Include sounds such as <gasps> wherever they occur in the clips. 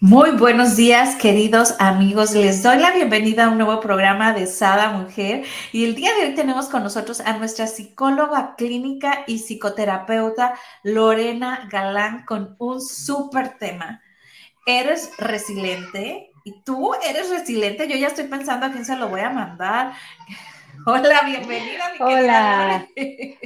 Muy buenos días, queridos amigos. Les doy la bienvenida a un nuevo programa de Sada Mujer. Y el día de hoy tenemos con nosotros a nuestra psicóloga clínica y psicoterapeuta Lorena Galán con un súper tema. ¿Eres resiliente? ¿Y tú eres resiliente? Yo ya estoy pensando a quién se lo voy a mandar. <laughs> Hola, bienvenida. Mi hola.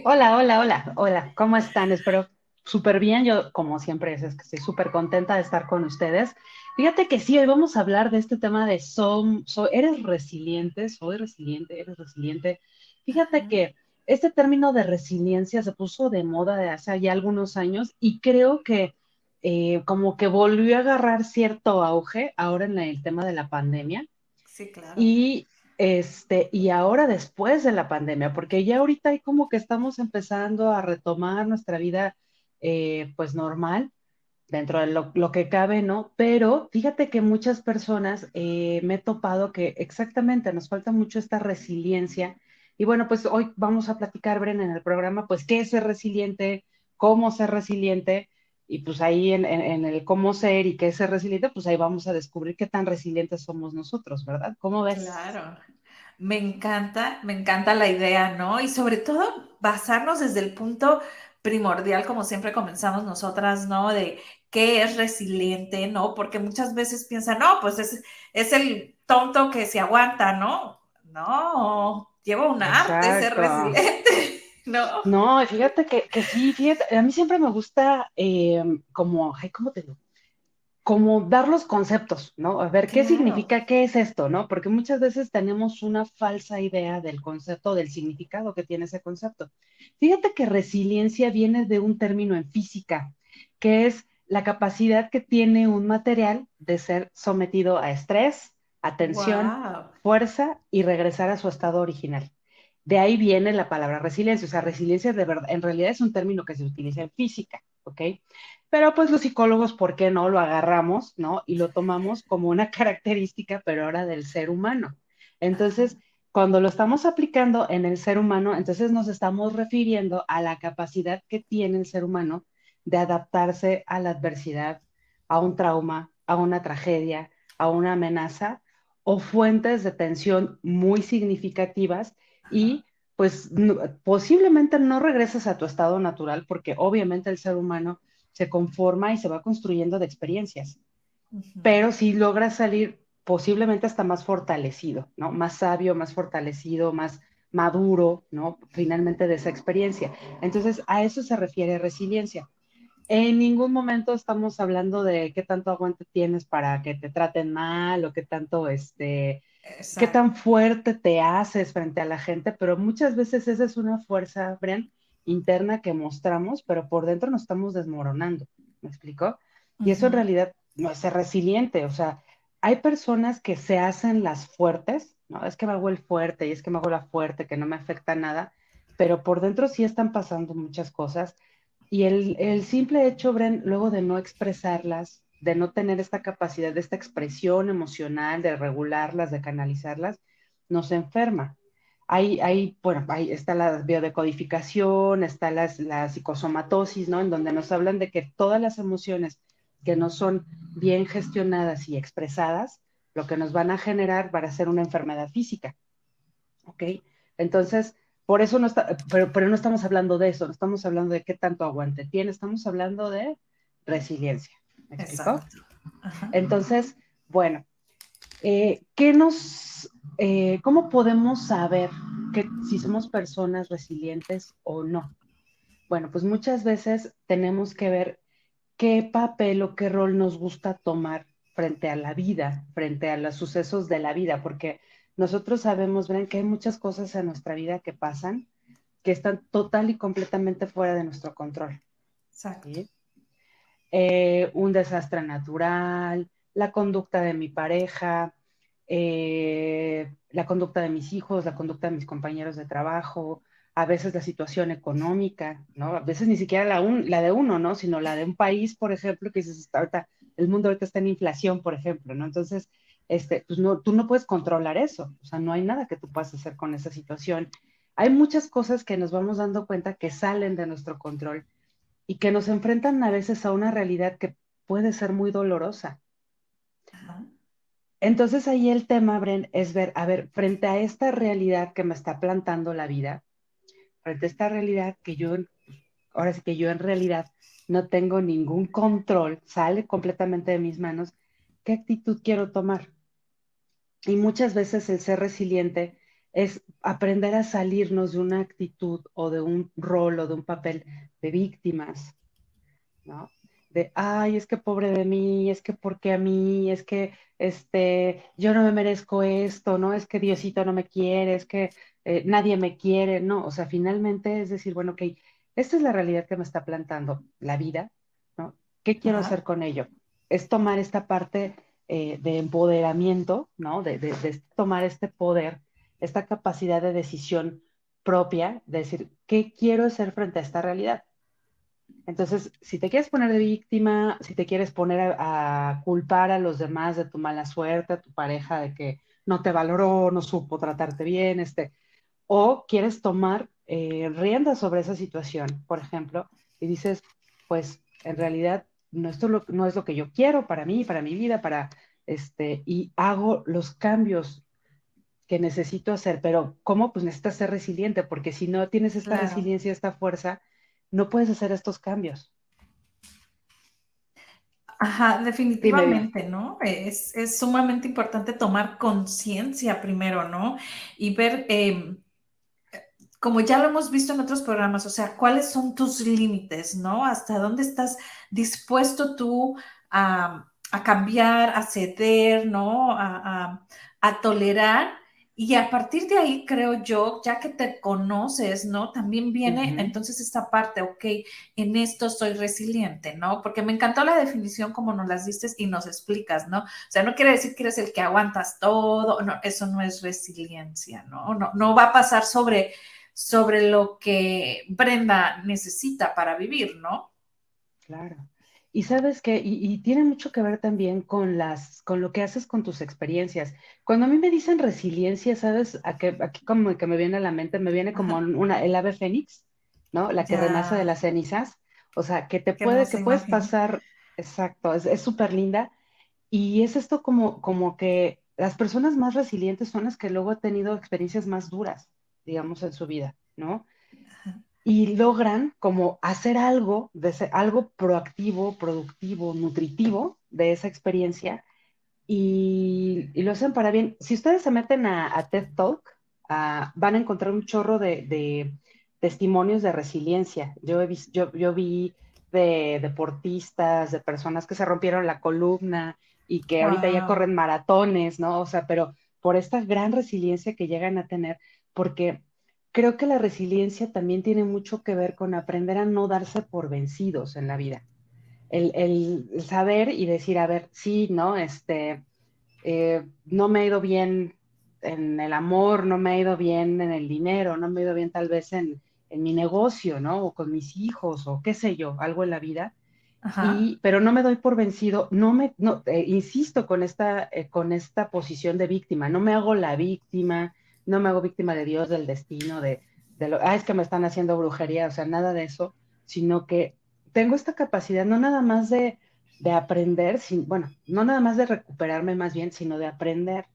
hola, hola, hola, hola. ¿Cómo están? Espero súper bien. Yo, como siempre, es, que estoy súper contenta de estar con ustedes. Fíjate que sí, hoy vamos a hablar de este tema de son, ¿eres resiliente? ¿Soy resiliente? ¿Eres resiliente? Fíjate que este término de resiliencia se puso de moda de hace ya algunos años y creo que eh, como que volvió a agarrar cierto auge ahora en el tema de la pandemia. Sí, claro. Y, este, y ahora después de la pandemia, porque ya ahorita hay como que estamos empezando a retomar nuestra vida eh, pues normal, dentro de lo, que cabe, ¿no? Pero fíjate que muchas personas eh, me he topado que exactamente nos falta mucho esta resiliencia. Y bueno, pues hoy vamos a platicar, Bren, en el programa, pues qué es ser resiliente, cómo ser resiliente y pues ahí en, el cómo ser y qué es ser resiliente, pues ahí vamos a descubrir qué tan resilientes somos nosotros, ¿verdad? ¿Cómo ves? Claro. Me encanta, me encanta la idea, ¿no? Y sobre todo basarnos desde el punto primordial, como siempre comenzamos nosotras, ¿no? De qué es resiliente, ¿no? Porque muchas veces piensan, no, pues es, es el tonto que se aguanta, ¿no? No, lleva un arte ser resiliente. <laughs> No. No, fíjate que, que, sí, fíjate, a mí siempre me gusta eh, como, ay, ¿cómo te digo? Como dar los conceptos, ¿no? A ver, ¿qué significa, qué es esto, ¿no? Porque muchas veces tenemos una falsa idea del concepto, del significado que tiene ese concepto. Fíjate que resiliencia viene de un término en física, que es la capacidad que tiene un material de ser sometido a estrés, a tensión, fuerza y regresar a su estado original. De ahí viene la palabra resiliencia. O sea, resiliencia de verdad, en realidad es un término que se utiliza en física, ¿ok? Pero pues los psicólogos, ¿por qué no lo agarramos, ¿no? Y lo tomamos como una característica, pero ahora del ser humano. Entonces, cuando lo estamos aplicando en el ser humano, entonces nos estamos refiriendo a la capacidad que tiene el ser humano de adaptarse a la adversidad, a un trauma, a una tragedia, a una amenaza o fuentes de tensión muy significativas y pues posiblemente no regresas a tu estado natural porque obviamente el ser humano se conforma y se va construyendo de experiencias, pero si logras salir posiblemente hasta más fortalecido, ¿no? Más sabio, más fortalecido, más maduro, ¿no? Finalmente de esa experiencia. Entonces, a eso se refiere resiliencia. En ningún momento estamos hablando de qué tanto aguante tienes para que te traten mal o qué tanto, este, qué tan fuerte te haces frente a la gente, pero muchas veces esa es una fuerza, Brian, interna que mostramos, pero por dentro nos estamos desmoronando, ¿me explico? Y eso en realidad no es ser resiliente, o sea, hay personas que se hacen las fuertes, ¿no? Es que me hago el fuerte y es que me hago la fuerte, que no me afecta nada, pero por dentro sí están pasando muchas cosas. Y el, el simple hecho, Bren, luego de no expresarlas, de no tener esta capacidad, de esta expresión emocional, de regularlas, de canalizarlas, nos enferma. Hay, hay, bueno, ahí está la biodecodificación, está la psicosomatosis, ¿no? En donde nos hablan de que todas las emociones que no son bien gestionadas y expresadas, lo que nos van a generar va a ser una enfermedad física. ¿Ok? Entonces, por eso no está, pero, pero no estamos hablando de eso, no estamos hablando de qué tanto aguante tiene, estamos hablando de resiliencia. Entonces, bueno, eh, ¿qué nos, eh, cómo podemos saber que si somos personas resilientes o no? Bueno, pues muchas veces tenemos que ver qué papel o qué rol nos gusta tomar frente a la vida, frente a los sucesos de la vida, porque nosotros sabemos, ven, que hay muchas cosas en nuestra vida que pasan que están total y completamente fuera de nuestro control. Exacto. Eh, un desastre natural, la conducta de mi pareja, eh, la conducta de mis hijos, la conducta de mis compañeros de trabajo, a veces la situación económica, ¿no? A veces ni siquiera la, de uno, ¿no? Sino la de un país, por ejemplo, que dices, ahorita, el mundo ahorita está en inflación, por ejemplo, ¿no? Entonces, este, pues no, tú no puedes controlar eso, o sea, no hay nada que tú puedas hacer con esa situación. Hay muchas cosas que nos vamos dando cuenta que salen de nuestro control y que nos enfrentan a veces a una realidad que puede ser muy dolorosa. Entonces ahí el tema, Bren, es ver, a ver, frente a esta realidad que me está plantando la vida, frente a esta realidad que yo, ahora sí que yo en realidad no tengo ningún control, sale completamente de mis manos, ¿qué actitud quiero tomar? Y muchas veces el ser resiliente es aprender a salirnos de una actitud o de un rol o de un papel de víctimas, ¿no? De, ay, es que pobre de mí, es que porque a mí, es que este, yo no me merezco esto, ¿no? Es que Diosito no me quiere, es que eh, nadie me quiere, ¿no? O sea, finalmente es decir, bueno, ok, esta es la realidad que me está plantando la vida, ¿no? ¿Qué quiero hacer con ello? Es tomar esta parte eh, de empoderamiento, ¿no? De, de, tomar este poder, esta capacidad de decisión propia, de decir, ¿qué quiero hacer frente a esta realidad? Entonces, si te quieres poner de víctima, si te quieres poner a, a, culpar a los demás de tu mala suerte, a tu pareja de que no te valoró, no supo tratarte bien, este, o quieres tomar eh, riendas sobre esa situación, por ejemplo, y dices, pues en realidad no, esto no es lo que yo quiero para mí, para mi vida, para este, y hago los cambios que necesito hacer, pero ¿cómo? Pues necesitas ser resiliente, porque si no tienes esta resiliencia, esta fuerza, no puedes hacer estos cambios. Ajá, definitivamente, ¿no? Es, es, sumamente importante tomar conciencia primero, ¿no? Y ver, eh, como ya lo hemos visto en otros programas, o sea, cuáles son tus límites, ¿no? Hasta dónde estás dispuesto tú a, cambiar, a ceder, ¿no? A, tolerar. Y a partir de ahí, creo yo, ya que te conoces, ¿no? También viene entonces esta parte, ok, en esto soy resiliente, ¿no? Porque me encantó la definición como nos las diste y nos explicas, ¿no? O sea, no quiere decir que eres el que aguantas todo, no, eso no es resiliencia, ¿no? No, no va a pasar sobre sobre lo que Brenda necesita para vivir, ¿no? Claro. Y sabes que, y, tiene mucho que ver también con las, con lo que haces con tus experiencias. Cuando a mí me dicen resiliencia, ¿sabes? Aquí, aquí como que me viene a la mente, me viene como una, el ave fénix, ¿no? La que renace de las cenizas. O sea, que te puede, que puedes pasar, exacto, es súper linda. Y es esto como, como que las personas más resilientes son las que luego han tenido experiencias más duras digamos, en su vida, ¿no? Y logran como hacer algo, de algo proactivo, productivo, nutritivo de esa experiencia y, lo hacen para bien. Si ustedes se meten a, TED Talk, van a encontrar un chorro de, testimonios de resiliencia. Yo, he yo, yo vi de deportistas, de personas que se rompieron la columna y que ahorita ya corren maratones, ¿no? O sea, pero por esta gran resiliencia que llegan a tener, porque creo que la resiliencia también tiene mucho que ver con aprender a no darse por vencidos en la vida. El, saber y decir, a ver, sí, ¿no? Este, eh, no me ha ido bien en el amor, no me ha ido bien en el dinero, no me ha ido bien tal vez en, mi negocio, ¿no? O con mis hijos, o qué sé yo, algo en la vida. Y, pero no me doy por vencido, no me, no, eh, insisto con esta, eh, con esta posición de víctima, no me hago la víctima, no me hago víctima de Dios, del destino, de, de lo, ah, es que me están haciendo brujería, o sea, nada de eso, sino que tengo esta capacidad no nada más de, de aprender, sin, bueno, no nada más de recuperarme más bien, sino de aprender.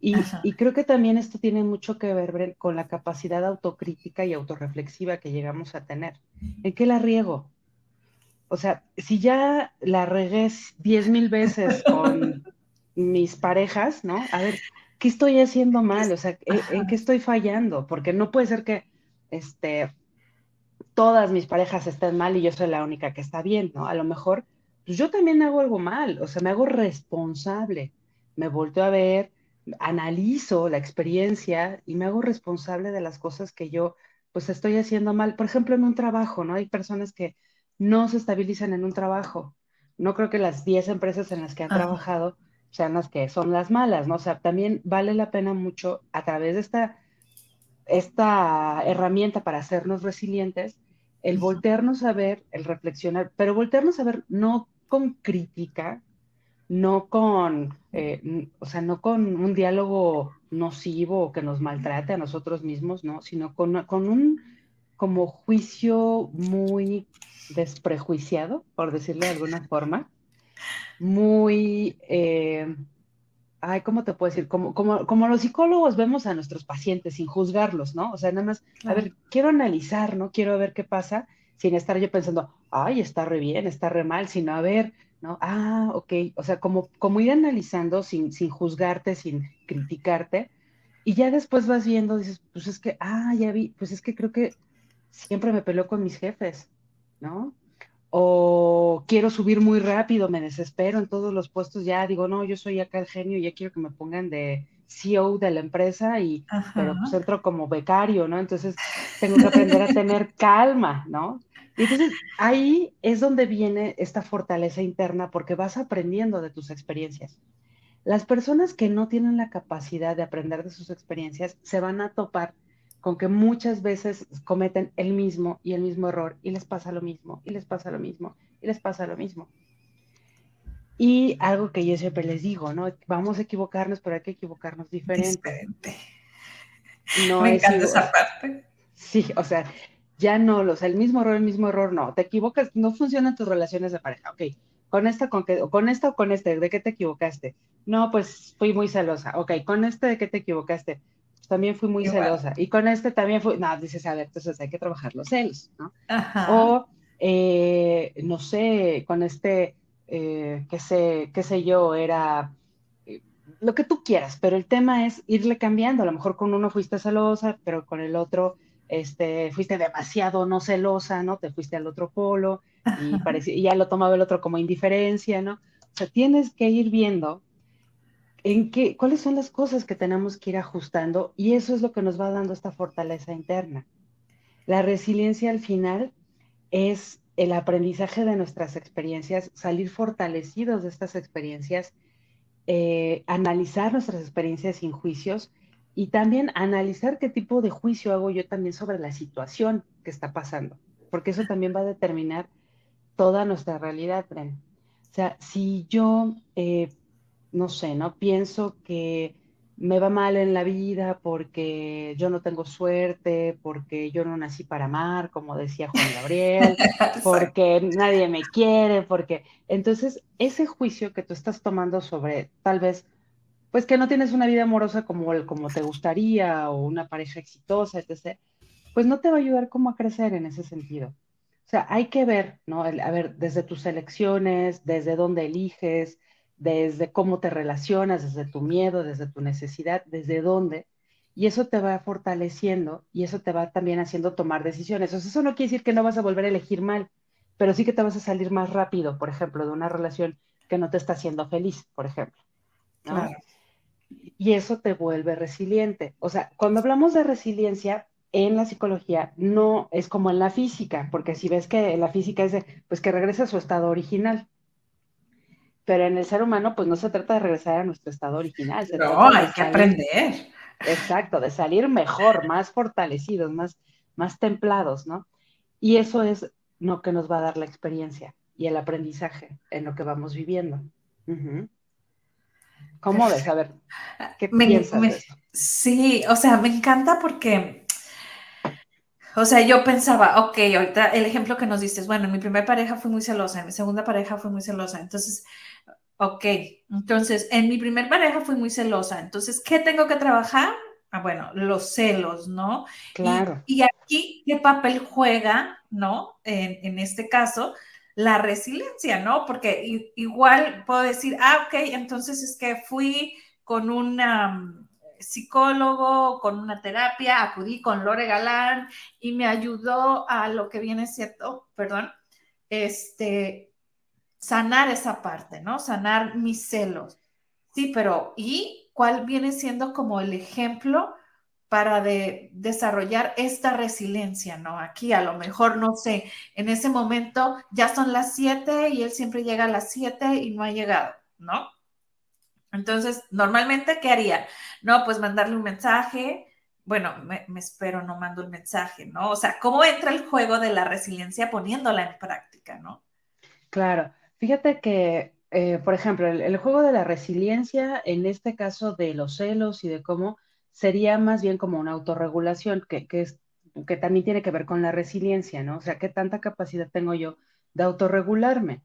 Y, y, creo que también esto tiene mucho que ver con la capacidad autocrítica y autorreflexiva que llegamos a tener. ¿En qué la riego? O sea, si ya la regué diez mil veces <laughs> con mis parejas, ¿no? A ver, ¿qué estoy haciendo mal? O sea, ¿en, qué estoy fallando? Porque no puede ser que este, todas mis parejas estén mal y yo soy la única que está bien, ¿no? A lo mejor pues yo también hago algo mal, o sea, me hago responsable, me volteo a ver, analizo la experiencia y me hago responsable de las cosas que yo pues estoy haciendo mal. Por ejemplo, en un trabajo, ¿no? Hay personas que no se estabilizan en un trabajo no creo que las 10 empresas en las que han trabajado sean las que son las malas, ¿no? O sea, también vale la pena mucho a través de esta, esta herramienta para hacernos resilientes, el voltearnos a ver, el reflexionar, pero voltearnos a ver no con crítica, no con, eh, o sea, no con un diálogo nocivo o que nos maltrate a nosotros mismos, ¿no? Sino con, con un como juicio muy desprejuiciado, por decirlo de alguna forma, muy, eh, ay, ¿cómo te puedo decir? Como, como, como los psicólogos vemos a nuestros pacientes sin juzgarlos, ¿no? O sea, nada más, a ver, quiero analizar, ¿no? Quiero ver qué pasa, sin estar yo pensando, ay, está re bien, está re mal, sino a ver, ¿no? Ah, ok, o sea, como, como ir analizando sin, sin juzgarte, sin criticarte, y ya después vas viendo, dices, pues es que, ah, ya vi, pues es que creo que siempre me peleo con mis jefes, ¿no? O quiero subir muy rápido, me desespero en todos los puestos, ya digo, no, yo soy acá el genio, ya quiero que me pongan de CEO de la empresa, y, pero pues entro como becario, ¿no? Entonces tengo que aprender a tener <laughs> calma, ¿no? Y entonces ahí es donde viene esta fortaleza interna porque vas aprendiendo de tus experiencias. Las personas que no tienen la capacidad de aprender de sus experiencias se van a topar con que muchas veces cometen el mismo y el mismo error y les pasa lo mismo y les pasa lo mismo y les pasa lo mismo. Y algo que yo siempre les digo, ¿no? Vamos a equivocarnos, pero hay que equivocarnos diferente. No Me encanta esa parte. Sí, o sea, ya no, o sea, el mismo error, el mismo error, no. Te equivocas, no funcionan tus relaciones de pareja. Ok, con esta, con, qué, con esta o con este, ¿de qué te equivocaste? No, pues fui muy celosa. Ok, con este, ¿de qué te equivocaste? También fui muy celosa. Y con este también fui, no, dices, a ver, entonces hay que trabajar los celos, ¿no? O, eh, no sé, con este, eh, qué sé, qué sé yo, era eh, lo que tú quieras, pero el tema es irle cambiando. A lo mejor con uno fuiste celosa, pero con el otro este, fuiste demasiado no celosa, ¿no? Te fuiste al otro polo y, parecía, y ya lo tomaba el otro como indiferencia, ¿no? O sea, tienes que ir viendo en qué, cuáles son las cosas que tenemos que ir ajustando y eso es lo que nos va dando esta fortaleza interna. La resiliencia al final es el aprendizaje de nuestras experiencias, salir fortalecidos de estas experiencias, eh, analizar nuestras experiencias sin juicios y también analizar qué tipo de juicio hago yo también sobre la situación que está pasando, porque eso también va a determinar toda nuestra realidad, Bren. O sea, si yo eh, no sé, ¿no? Pienso que me va mal en la vida porque yo no tengo suerte, porque yo no nací para amar, como decía Juan Gabriel, <laughs> porque nadie me quiere, porque... Entonces, ese juicio que tú estás tomando sobre tal vez, pues que no tienes una vida amorosa como, como te gustaría o una pareja exitosa, etc., pues no te va a ayudar como a crecer en ese sentido. O sea, hay que ver, ¿no? A ver, desde tus elecciones, desde dónde eliges, desde cómo te relacionas, desde tu miedo, desde tu necesidad, desde dónde, y eso te va fortaleciendo y eso te va también haciendo tomar decisiones. O sea, eso no quiere decir que no vas a volver a elegir mal, pero sí que te vas a salir más rápido, por ejemplo, de una relación que no te está haciendo feliz, por ejemplo. Y eso te vuelve resiliente. O sea, cuando hablamos de resiliencia en la psicología, no es como en la física, porque si ves que la física es de, pues que regresa a su estado original pero en el ser humano, pues no se trata de regresar a nuestro estado original. no, hay que aprender. Exacto, de salir mejor, más fortalecidos, más, más templados, ¿no? Y eso es lo que nos va a dar la experiencia y el aprendizaje en lo que vamos viviendo. ¿Cómo ves? A ver, ¿qué piensas Sí, o sea, me encanta porque o sea, yo pensaba, ok, ahorita el ejemplo que nos diste, bueno, en mi primera pareja fui muy celosa, en mi segunda pareja fui muy celosa, entonces, ok, entonces, en mi primera pareja fui muy celosa, entonces, ¿qué tengo que trabajar? Ah, bueno, los celos, ¿no? Claro. Y, aquí, ¿qué papel juega, ¿no? En, en, este caso, la resiliencia, ¿no? Porque igual puedo decir, ah, ok, entonces es que fui con una psicólogo, con una terapia, acudí con Lore Galán y me ayudó a lo que viene cierto, perdón, este, sanar esa parte, ¿no? Sanar mis celos. Sí, pero ¿y cuál viene siendo como el ejemplo para de desarrollar esta resiliencia, ¿no? Aquí a lo mejor, no sé, en ese momento ya son las siete y él siempre llega a las siete y no ha llegado, ¿no? Entonces, normalmente, ¿qué haría? No, pues mandarle un mensaje, bueno, me, espero, no mando un mensaje, ¿no? O sea, ¿cómo entra el juego de la resiliencia poniéndola en práctica, ¿no? Claro, fíjate que, eh, por ejemplo, el, juego de la resiliencia, en este caso de los celos y de cómo sería más bien como una autorregulación, que, que, es, que también tiene que ver con la resiliencia, ¿no? O sea, ¿qué tanta capacidad tengo yo de autorregularme?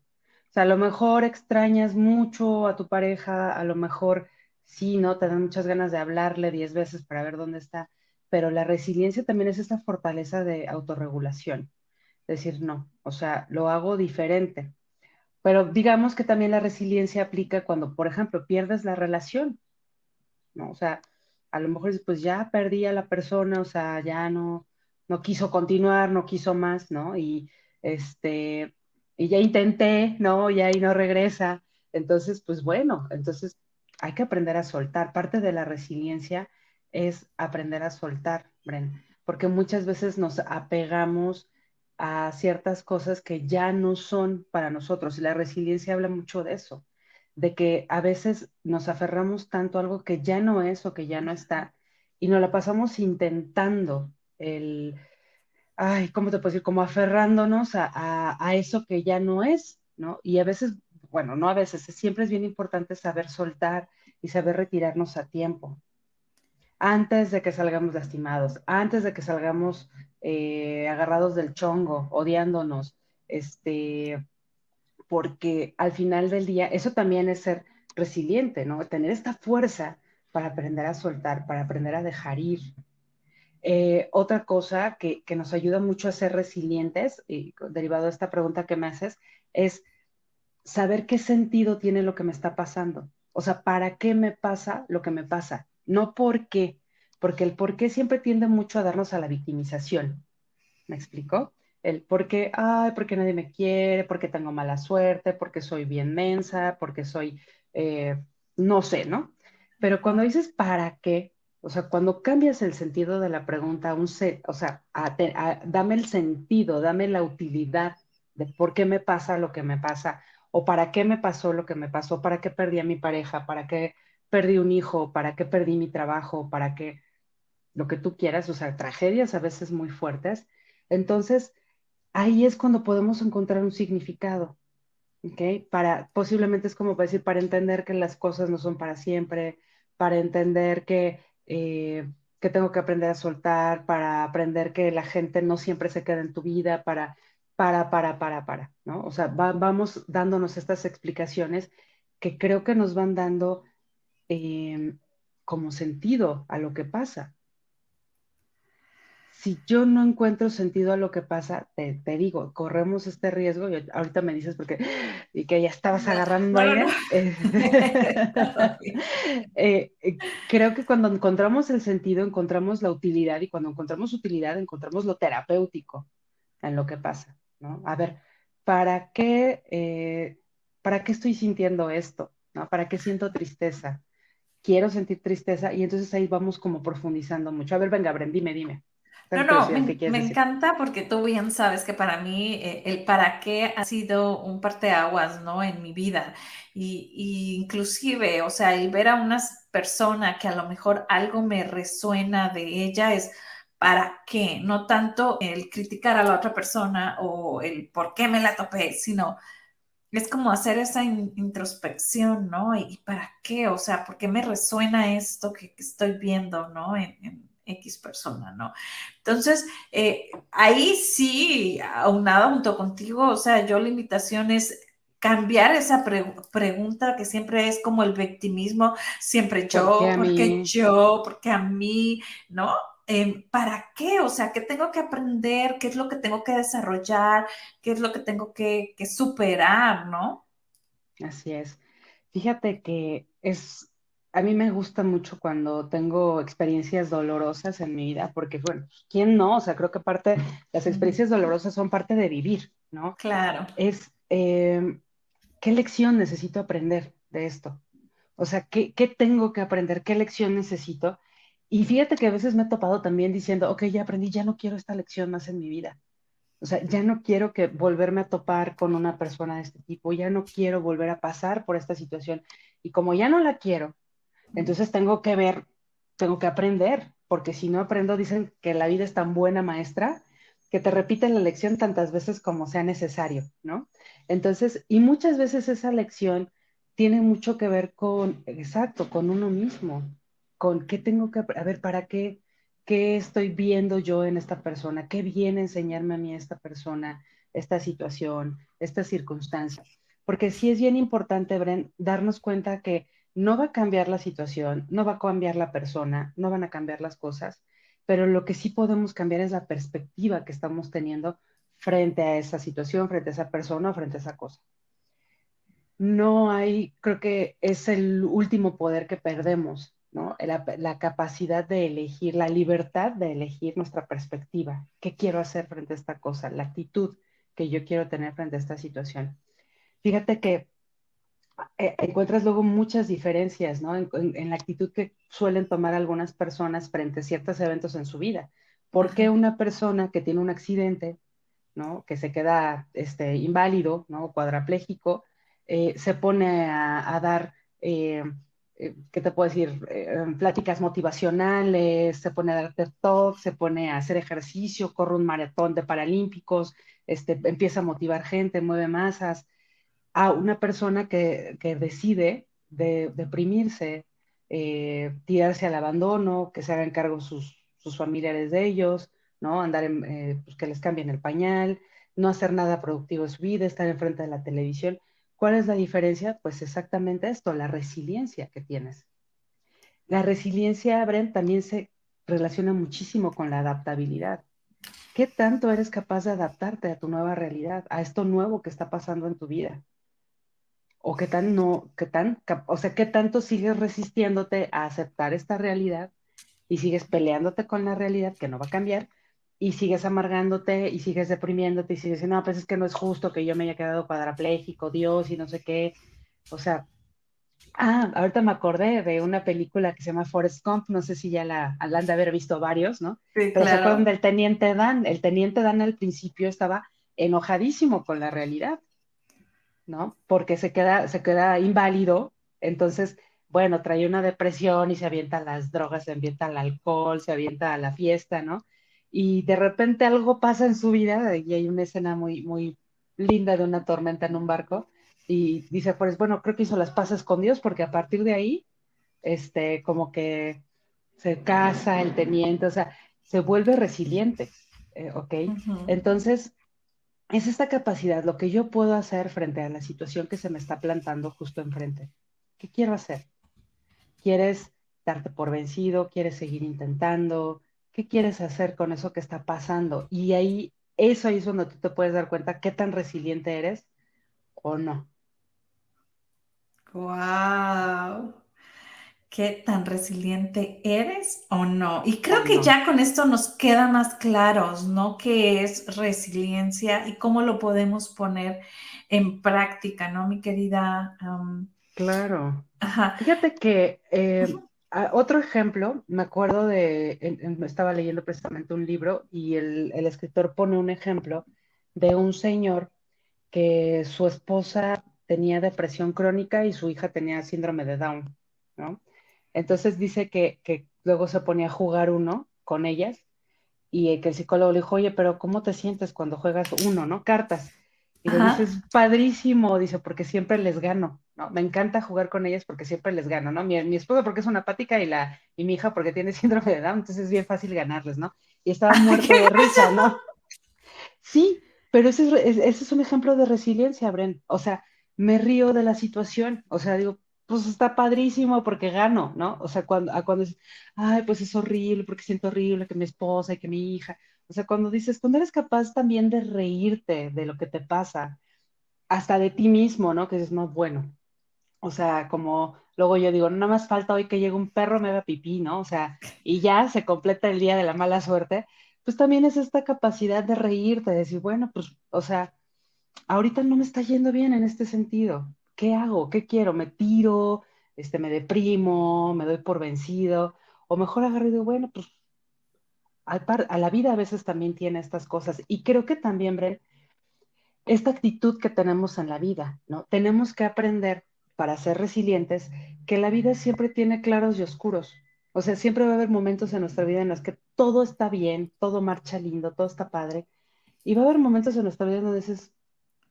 O sea, a lo mejor extrañas mucho a tu pareja, a lo mejor sí, ¿no? Te dan muchas ganas de hablarle diez veces para ver dónde está, pero la resiliencia también es esta fortaleza de autorregulación. Decir, no, o sea, lo hago diferente. Pero digamos que también la resiliencia aplica cuando, por ejemplo, pierdes la relación, ¿no? O sea, a lo mejor pues ya perdí a la persona, o sea, ya no, no quiso continuar, no quiso más, ¿no? Y este, y ya intenté, ¿no? Y ahí no regresa. Entonces, pues bueno, entonces hay que aprender a soltar. Parte de la resiliencia es aprender a soltar, Bren, porque muchas veces nos apegamos a ciertas cosas que ya no son para nosotros. Y la resiliencia habla mucho de eso de que a veces nos aferramos tanto a algo que ya no es o que ya no está y nos la pasamos intentando el, ay, ¿cómo te puedo decir? Como aferrándonos a, eso que ya no es, ¿no? Y a veces, bueno, no a veces, siempre es bien importante saber soltar y saber retirarnos a tiempo, antes de que salgamos lastimados, antes de que salgamos eh, agarrados del chongo, odiándonos, este, porque al final del día eso también es ser resiliente, ¿no? Tener esta fuerza para aprender a soltar, para aprender a dejar ir. Eh, otra cosa que, nos ayuda mucho a ser resilientes, y derivado de esta pregunta que me haces, es saber qué sentido tiene lo que me está pasando. O sea, ¿para qué me pasa lo que me pasa? No por qué, porque el por qué siempre tiende mucho a darnos a la victimización. ¿Me explico? el por qué, ay, porque nadie me quiere, porque tengo mala suerte, porque soy bien mensa, porque soy, eh, no sé, ¿no? Pero cuando dices para qué, o sea, cuando cambias el sentido de la pregunta, un o sea, dame el sentido, dame la utilidad de por qué me pasa lo que me pasa, o para qué me pasó lo que me pasó, para qué perdí a mi pareja, para qué perdí un hijo, para qué perdí mi trabajo, para qué lo que tú quieras, o sea, tragedias a veces muy fuertes. Entonces, ahí es cuando podemos encontrar un significado, ¿ok? Para, posiblemente es como para decir, para entender que las cosas no son para siempre, para entender que, eh, que tengo que aprender a soltar, para aprender que la gente no siempre se queda en tu vida, para, para, para, para, para, ¿no? O sea, vamos dándonos estas explicaciones que creo que nos van dando em, como sentido a lo que pasa si yo no encuentro sentido a lo que pasa, te, digo, corremos este riesgo, y ahorita me dices porque, <gasps> y que ya estabas agarrando aire. <laughs> <laughs> Eh, eh, creo que cuando encontramos el sentido, encontramos la utilidad, y cuando encontramos utilidad, encontramos lo terapéutico en lo que pasa, ¿no? A ver, ¿para qué, eh, ¿para qué estoy sintiendo esto? ¿no? ¿Para qué siento tristeza? Quiero sentir tristeza, y entonces ahí vamos como profundizando mucho. A ver, venga, Bren, dime, dime. No, no, me, encanta porque tú bien sabes que para mí eh, el para qué ha sido un parteaguas, ¿no? En mi vida. Y, inclusive, o sea, el ver a una persona que a lo mejor algo me resuena de ella es para qué, no tanto el criticar a la otra persona o el por qué me la topé, sino es como hacer esa introspección, ¿no? Y, para qué, o sea, ¿por qué me resuena esto que, estoy viendo, ¿no? en X persona, ¿no? Entonces, eh, ahí sí, aunado junto contigo, o sea, yo la invitación es cambiar esa pregunta que siempre es como el victimismo, siempre yo, porque yo, porque a mí, ¿no? Em, ¿Para qué? O sea, ¿qué tengo que aprender? ¿Qué es lo que tengo que desarrollar? ¿Qué es lo que tengo que, que superar, no? Así es. Fíjate que es a mí me gusta mucho cuando tengo experiencias dolorosas en mi vida, porque, bueno, ¿quién no? O sea, creo que parte, las experiencias dolorosas son parte de vivir, ¿no? Claro. Es, em, ¿qué lección necesito aprender de esto? O sea, ¿qué, ¿qué, tengo que aprender? ¿Qué lección necesito? Y fíjate que a veces me he topado también diciendo, ok, ya aprendí, ya no quiero esta lección más en mi vida. O sea, ya no quiero que volverme a topar con una persona de este tipo, ya no quiero volver a pasar por esta situación. Y como ya no la quiero, entonces tengo que ver, tengo que aprender, porque si no aprendo, dicen que la vida es tan buena maestra que te repiten la lección tantas veces como sea necesario, ¿no? Entonces, y muchas veces esa lección tiene mucho que ver con, exacto, con uno mismo, con qué tengo que, a ver, ¿para qué? ¿Qué estoy viendo yo en esta persona? ¿Qué viene a enseñarme a mí esta persona, esta situación, estas circunstancias? Porque sí es bien importante, Bren, darnos cuenta que no va a cambiar la situación, no va a cambiar la persona, no van a cambiar las cosas, pero lo que sí podemos cambiar es la perspectiva que estamos teniendo frente a esa situación, frente a esa persona o frente a esa cosa. No hay, creo que es el último poder que perdemos, ¿no? La, capacidad de elegir, la libertad de elegir nuestra perspectiva. ¿Qué quiero hacer frente a esta cosa? La actitud que yo quiero tener frente a esta situación. Fíjate que eh, encuentras luego muchas diferencias, ¿no? En, la actitud que suelen tomar algunas personas frente a ciertos eventos en su vida. ¿Por qué una persona que tiene un accidente, ¿no? Que se queda este, inválido, ¿no? Cuadraplégico, eh, se pone a, dar, eh, ¿qué te puedo decir? pláticas motivacionales, se pone a dar TED Talk, se pone a hacer ejercicio, corre un maratón de paralímpicos, este, empieza a motivar gente, mueve masas, a una persona que, decide de, deprimirse, eh, tirarse al abandono, que se hagan cargo sus, sus familiares de ellos, ¿no? Andar en, eh, pues que les cambien el pañal, no hacer nada productivo en su vida, estar enfrente de la televisión. ¿Cuál es la diferencia? Pues exactamente esto, la resiliencia que tienes. La resiliencia, Brent, también se relaciona muchísimo con la adaptabilidad. ¿Qué tanto eres capaz de adaptarte a tu nueva realidad, a esto nuevo que está pasando en tu vida? o qué tan no, qué tan, o sea, qué tanto sigues resistiéndote a aceptar esta realidad y sigues peleándote con la realidad que no va a cambiar y sigues amargándote y sigues deprimiéndote y sigues diciendo, no, pues es que no es justo que yo me haya quedado cuadrapléjico, Dios y no sé qué. O sea, ah, ahorita me acordé de una película que se llama Forest Gump, no sé si ya la, han de haber visto varios, ¿no? Sí, Pero se acuerdan del Teniente Dan. El Teniente Dan al principio estaba enojadísimo con la realidad ¿no? Porque se queda, se queda inválido, entonces, bueno, trae una depresión y se avienta las drogas, se avienta al alcohol, se avienta a la fiesta, ¿no? Y de repente algo pasa en su vida y hay una escena muy, muy linda de una tormenta en un barco y dice, pues bueno, creo que hizo las paces con Dios porque a partir de ahí, este, como que se casa el teniente, o sea, se vuelve resiliente, eh, ¿ok? Entonces, es esta capacidad, lo que yo puedo hacer frente a la situación que se me está plantando justo enfrente. ¿Qué quiero hacer? ¿Quieres darte por vencido? ¿Quieres seguir intentando? ¿Qué quieres hacer con eso que está pasando? Y ahí, eso ahí es donde tú te puedes dar cuenta qué tan resiliente eres o no. Wow qué tan resiliente eres o no. Y creo que ya con esto nos queda más claros, ¿no? ¿Qué es resiliencia y cómo lo podemos poner en práctica, ¿no, mi querida? Claro. Fíjate que eh, otro ejemplo, me acuerdo de, estaba leyendo precisamente un libro y el, el escritor pone un ejemplo de un señor que su esposa tenía depresión crónica y su hija tenía síndrome de Down, ¿no? Entonces dice que, luego se ponía a jugar uno con ellas y que el psicólogo le dijo, oye, pero ¿cómo te sientes cuando juegas uno, no? Cartas. Y le dice, es padrísimo, dice, porque siempre les gano, ¿no? Me encanta jugar con ellas porque siempre les gano, ¿no? Mi, mi esposo porque es una apática y, la, y mi hija porque tiene <laughs> síndrome de Down, entonces es bien fácil ganarles, ¿no? Y estaba muerto de risa, ¿no? Sí, pero ese es, ese es un ejemplo de resiliencia, Bren. O sea, me río de la situación, o sea, digo, pues está padrísimo porque gano, ¿no? O sea, cuando, cuando es, ay, pues es horrible porque siento horrible que mi esposa y que mi hija, o sea, cuando dices, cuando eres capaz también de reírte de lo que te pasa, hasta de ti mismo, ¿no? Que es no, bueno, o sea, como luego yo digo, no más falta hoy que llegue un perro, me haga pipí, ¿no? O sea, y ya se completa el día de la mala suerte, pues también es esta capacidad de reírte, de decir, bueno, pues, o sea, ahorita no me está yendo bien en este sentido, ¿qué hago? ¿Qué quiero? ¿Me tiro? Este, ¿Me deprimo? ¿Me doy por vencido? o mejor agarro y digo, bueno, pues a la vida a veces también tiene estas cosas. Y creo que también, Bren, esta actitud que tenemos en la vida, ¿no? Tenemos que aprender para ser resilientes que la vida siempre tiene claros y oscuros. O sea, siempre va a haber momentos en nuestra vida en los que todo está bien, todo marcha lindo, todo está padre. Y va a haber momentos en nuestra vida donde dices,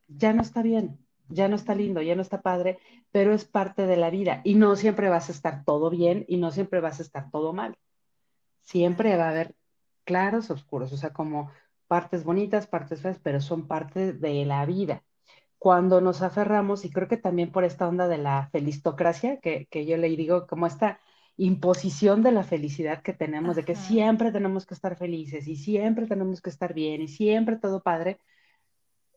ya no está bien, ya no está lindo, ya no está padre, pero es parte de la vida. Y no siempre vas a estar todo bien y no siempre vas a estar todo mal. Siempre va a haber claros, oscuros, o sea, como partes bonitas, partes feas, pero son parte de la vida. Cuando nos aferramos, y creo que también por esta onda de la felistocracia, que, yo le digo como esta imposición de la felicidad que tenemos, de que siempre tenemos que estar felices y siempre tenemos que estar bien y siempre todo padre,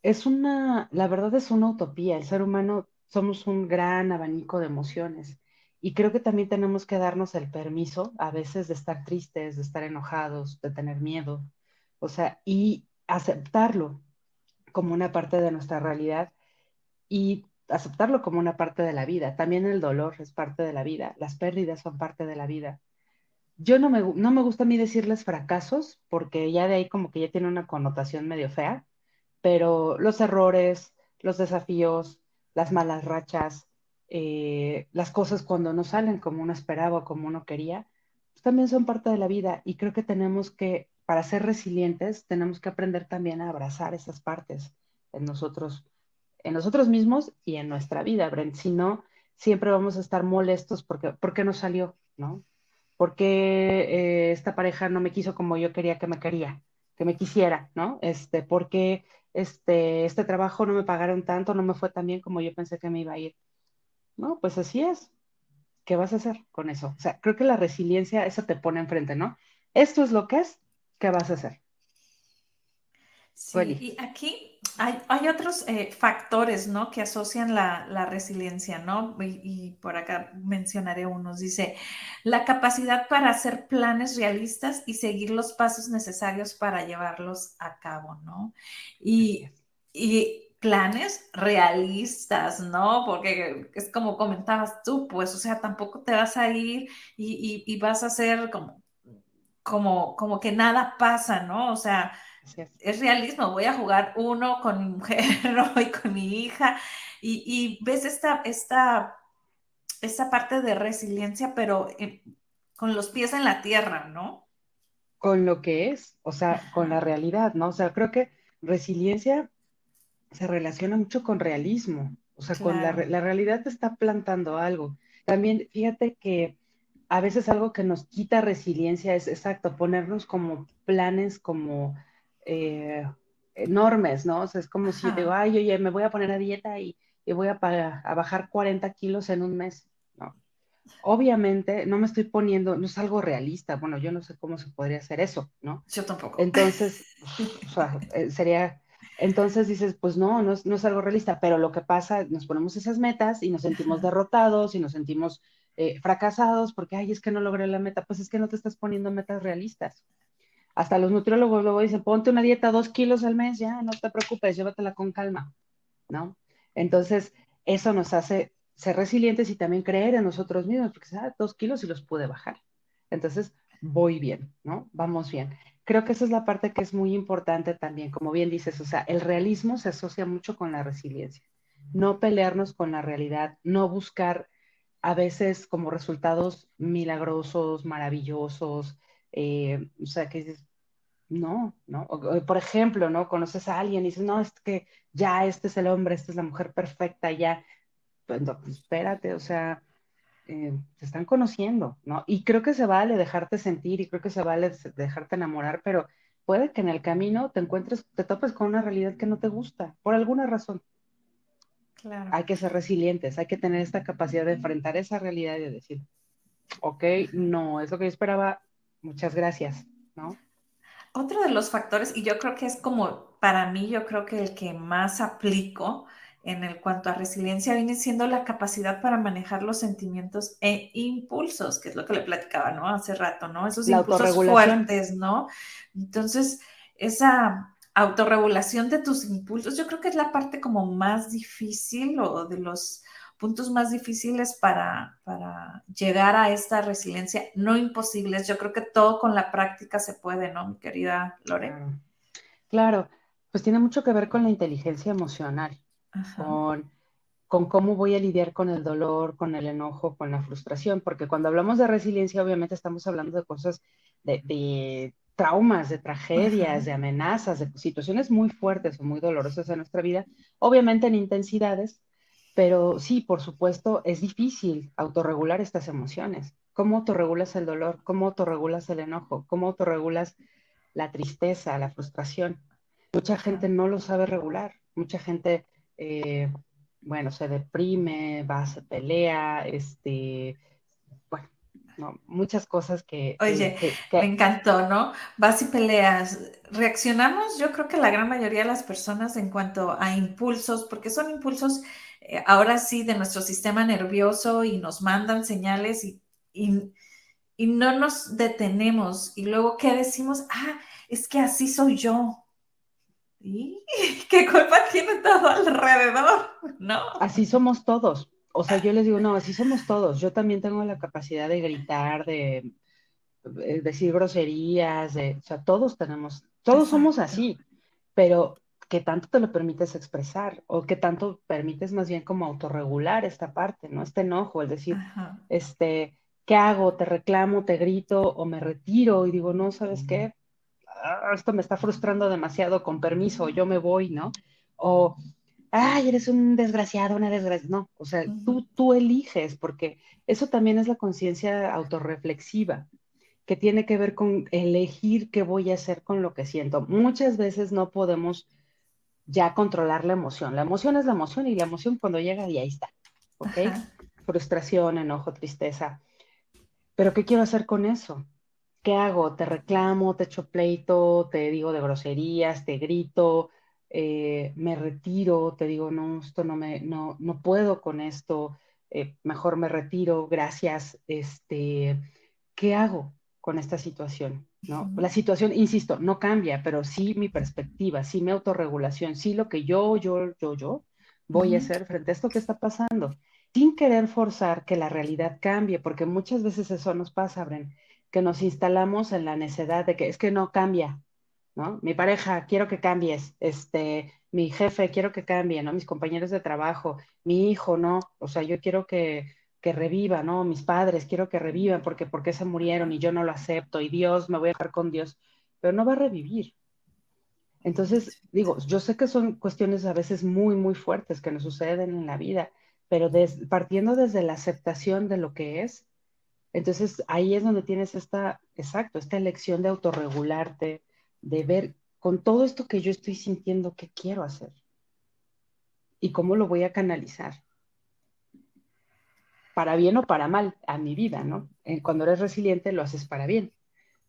es una, la verdad es una utopía. El ser humano somos un gran abanico de emociones y creo que también tenemos que darnos el permiso a veces de estar tristes, de estar enojados, de tener miedo, o sea, y aceptarlo como una parte de nuestra realidad y aceptarlo como una parte de la vida. También el dolor es parte de la vida, las pérdidas son parte de la vida. Yo no me, no me gusta a mí decirles fracasos porque ya de ahí como que ya tiene una connotación medio fea, pero los errores, los desafíos, las malas rachas, eh, las cosas cuando no salen como uno esperaba o como uno quería, pues también son parte de la vida y creo que tenemos que, para ser resilientes, tenemos que aprender también a abrazar esas partes en nosotros, en nosotros mismos y en nuestra vida, Brent. Si no, siempre vamos a estar molestos porque, qué no salió, ¿no? Porque eh, esta pareja no me quiso como yo quería que me quería, que me quisiera, ¿no? Este, porque este, este trabajo no me pagaron tanto, no me fue tan bien como yo pensé que me iba a ir. No, pues así es. ¿Qué vas a hacer con eso? O sea, creo que la resiliencia, eso te pone enfrente, ¿no? Esto es lo que es, ¿qué vas a hacer? Sí, y aquí hay, otros eh, factores, ¿no? Que asocian la, resiliencia, ¿no? Y, y, por acá mencionaré unos. Dice, la capacidad para hacer planes realistas y seguir los pasos necesarios para llevarlos a cabo, ¿no? Y, y planes realistas, ¿no? Porque es como comentabas tú, pues, o sea, tampoco te vas a ir y, vas a hacer como, como, como que nada pasa, ¿no? O sea, es. realismo, voy a jugar uno con mi mujer <laughs> ¿no? y con mi hija y, ves esta, esta, esta parte de resiliencia, pero con los pies en la tierra, ¿no? Con lo que es, o sea, con la realidad, ¿no? O sea, creo que resiliencia se relaciona mucho con realismo, o sea, con la, la, realidad te está plantando algo. También fíjate que a veces algo que nos quita resiliencia es exacto, ponernos como planes como eh, enormes, ¿no? O sea, es como si digo, ay, oye, me voy a poner a dieta y, y voy a, a, bajar 40 kilos en un mes, ¿no? Obviamente no me estoy poniendo, no es algo realista, bueno, yo no sé cómo se podría hacer eso, ¿no? Yo tampoco. Entonces, <laughs> o sea, eh, sería entonces dices, pues no, no es, algo realista, pero lo que pasa, nos ponemos esas metas y nos sentimos derrotados y nos sentimos eh, fracasados porque, ay, es que no logré la meta, pues es que no te estás poniendo metas realistas. Hasta los nutriólogos luego dicen, ponte una dieta dos kilos al mes, ya, no te preocupes, llévatela con calma, ¿no? Entonces, eso nos hace ser resilientes y también creer en nosotros mismos, porque, ah, dos kilos y los pude bajar. Entonces, voy bien, ¿no? Vamos bien creo que esa es la parte que es muy importante también, como bien dices, o sea, el realismo se asocia mucho con la resiliencia. No pelearnos con la realidad, no buscar a veces como resultados milagrosos, maravillosos, eh, o sea, que dices, no, ¿no? por ejemplo, ¿no? Conoces a alguien y dices, no, es que ya este es el hombre, esta es la mujer perfecta, ya, pues, pues espérate, o sea, eh, se están conociendo, ¿no? Y creo que se vale dejarte sentir y creo que se vale dejarte enamorar, pero puede que en el camino te encuentres, te topes con una realidad que no te gusta, por alguna razón. Claro. Hay que ser resilientes, hay que tener esta capacidad de enfrentar esa realidad y de decir, ok, no, es lo que yo esperaba, muchas gracias, ¿no? Otro de los factores, y yo creo que es como, para mí, yo creo que el que más aplico, en el cuanto a resiliencia viene siendo la capacidad para manejar los sentimientos e impulsos, que es lo que le platicaba, ¿no? Hace rato, ¿no? Esos impulsos fuertes, ¿no? Entonces, esa autorregulación de tus impulsos, yo creo que es la parte como más difícil o de los puntos más difíciles para, para llegar a esta resiliencia, no imposibles. Yo creo que todo con la práctica se puede, ¿no, mi querida Lore? Claro, pues tiene mucho que ver con la inteligencia emocional, con, con cómo voy a lidiar con el dolor, con el enojo, con la frustración, porque cuando hablamos de resiliencia, obviamente estamos hablando de cosas de, de traumas, de tragedias, de amenazas, de situaciones muy fuertes o muy dolorosas en nuestra vida, obviamente en intensidades, pero sí, por supuesto, es difícil autorregular estas emociones. ¿Cómo autorregulas el dolor? ¿Cómo autorregulas el enojo? ¿Cómo autorregulas la tristeza, la frustración? Mucha gente no lo sabe regular. Mucha gente, eh, bueno, se deprime, va, se pelea, este, Muchas cosas que... Oye, me encantó, ¿no? Vas y peleas. Reaccionamos, yo creo que la gran mayoría de las personas en cuanto a impulsos, porque son impulsos eh, ahora sí de nuestro sistema nervioso y nos mandan señales y, y, no nos detenemos. Y luego, ¿qué decimos? Ah, es que así soy yo. ¿Y <laughs> qué culpa tiene todo alrededor? ¿No? Así somos todos o sea, yo les digo, no, así somos todos. Yo también tengo la capacidad de gritar, de, eh, decir groserías, de, o sea, todos tenemos, todos somos así, pero ¿qué tanto te lo permites expresar? O qué tanto permites más bien como autorregular esta parte, ¿no? Este enojo, el decir, este, ¿qué hago? ¿Te reclamo, te grito o me retiro? Y digo, no, ¿sabes qué? Ah, esto me está frustrando demasiado, con permiso, yo me voy, ¿no? O ay, eres un desgraciado, una desgraciada. No, o sea, tú, tú eliges, porque eso también es la conciencia autorreflexiva, que tiene que ver con elegir qué voy a hacer con lo que siento. Muchas veces no podemos ya controlar la emoción. La emoción es la emoción y la emoción cuando llega y ahí está, ¿ok? Frustración, enojo, tristeza. Pero ¿qué quiero hacer con eso? ¿Qué hago? ¿Te reclamo, te echo pleito, te digo de groserías, te grito, eh, me retiro, te digo, no, esto no me, no, no puedo con esto, eh, mejor me retiro, gracias, este, ¿qué hago con esta situación? ¿no? La situación, insisto, no cambia, pero sí mi perspectiva, sí mi autorregulación, sí lo que yo, yo, yo, yo voy a hacer frente a esto que está pasando, sin querer forzar que la realidad cambie, porque muchas veces eso nos pasa, Bren, que nos instalamos en la necedad de que es que no cambia, mi pareja, quiero que cambies, este, mi jefe, quiero que cambie, ¿no? Mis compañeros de trabajo, mi hijo, ¿no? O sea, yo quiero que, que reviva, ¿no? Mis padres, quiero que revivan porque, porque se murieron y yo no lo acepto y Dios, me voy a dejar con Dios, pero no va a revivir. Entonces, digo, yo sé que son cuestiones a veces muy, muy fuertes que nos suceden en la vida, pero partiendo desde la aceptación de lo que es, entonces ahí es donde tienes esta, exacto, esta elección de autorregularte, de ver con todo esto que yo estoy sintiendo, qué quiero hacer y cómo lo voy a canalizar. Para bien o para mal a mi vida, ¿no? Eh, cuando eres resiliente lo haces para bien.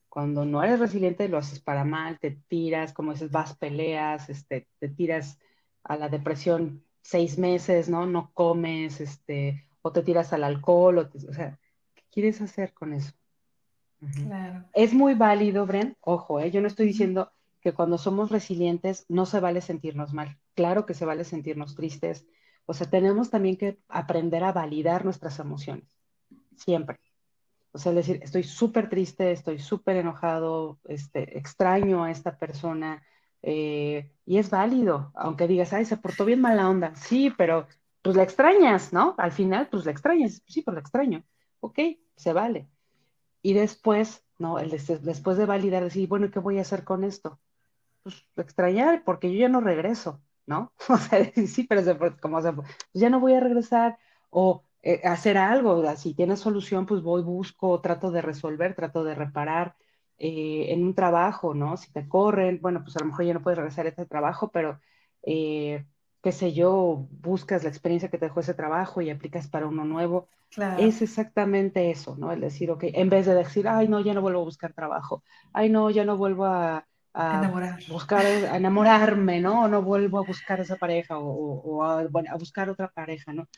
Cuando no eres resiliente lo haces para mal, te tiras, como dices, vas, peleas, este, te tiras a la depresión seis meses, ¿no? No comes, este, o te tiras al alcohol, o, o sea, ¿qué quieres hacer con eso? Es muy válido, Bren, ojo, ¿eh? yo no estoy diciendo que cuando somos resilientes no se vale sentirnos mal. Claro que se vale sentirnos tristes. O sea, tenemos también que aprender a validar nuestras emociones, siempre. O sea, decir, estoy súper triste, estoy súper enojado, este, extraño a esta persona, eh, y es válido, aunque digas, ay, se portó bien mala onda. Sí, pero pues la extrañas, ¿no? Al final, pues la extrañas. Sí, pues la extraño. Ok, se vale. Y después, ¿no? El después de validar, decir, bueno, ¿qué voy a hacer con esto? Pues extrañar, porque yo ya no regreso, ¿no? <laughs> O sea, <laughs> sí, pero como se, pues ya no voy a regresar o eh, hacer algo, si tienes solución, pues voy, busco, trato de resolver, trato de reparar eh, en un trabajo, ¿no? Si te corren, bueno, pues a lo mejor ya no puedes regresar a este trabajo, pero eh, qué sé yo, buscas la experiencia que te dejó ese trabajo y aplicas para uno nuevo. Es exactamente eso, ¿no? El decir, ok, en vez de decir, ay, no, ya no vuelvo a buscar trabajo, ay, no, ya no vuelvo a, buscar, a enamorarme, ¿no? O no vuelvo a buscar esa pareja o, a, bueno, a buscar otra pareja, ¿no?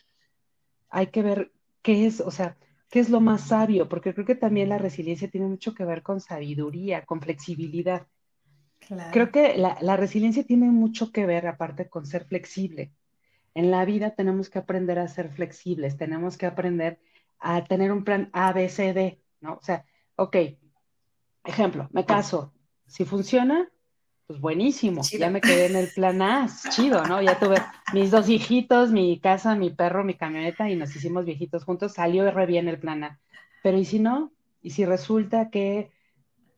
Hay que ver qué es, o sea, qué es lo más sabio, porque creo que también la resiliencia tiene mucho que ver con sabiduría, con flexibilidad. Creo que la, resiliencia tiene mucho que ver, aparte, con ser flexible. En la vida tenemos que aprender a ser flexibles, tenemos que aprender a tener un plan A, B, C, D, ¿no? O sea, ok, ejemplo, me caso, si funciona, pues buenísimo, ya me quedé en el plan A, chido, ¿no? Ya tuve mis dos hijitos, mi casa, mi perro, mi camioneta y nos hicimos viejitos juntos, salió re bien el plan A. Pero ¿y si no? ¿Y si resulta que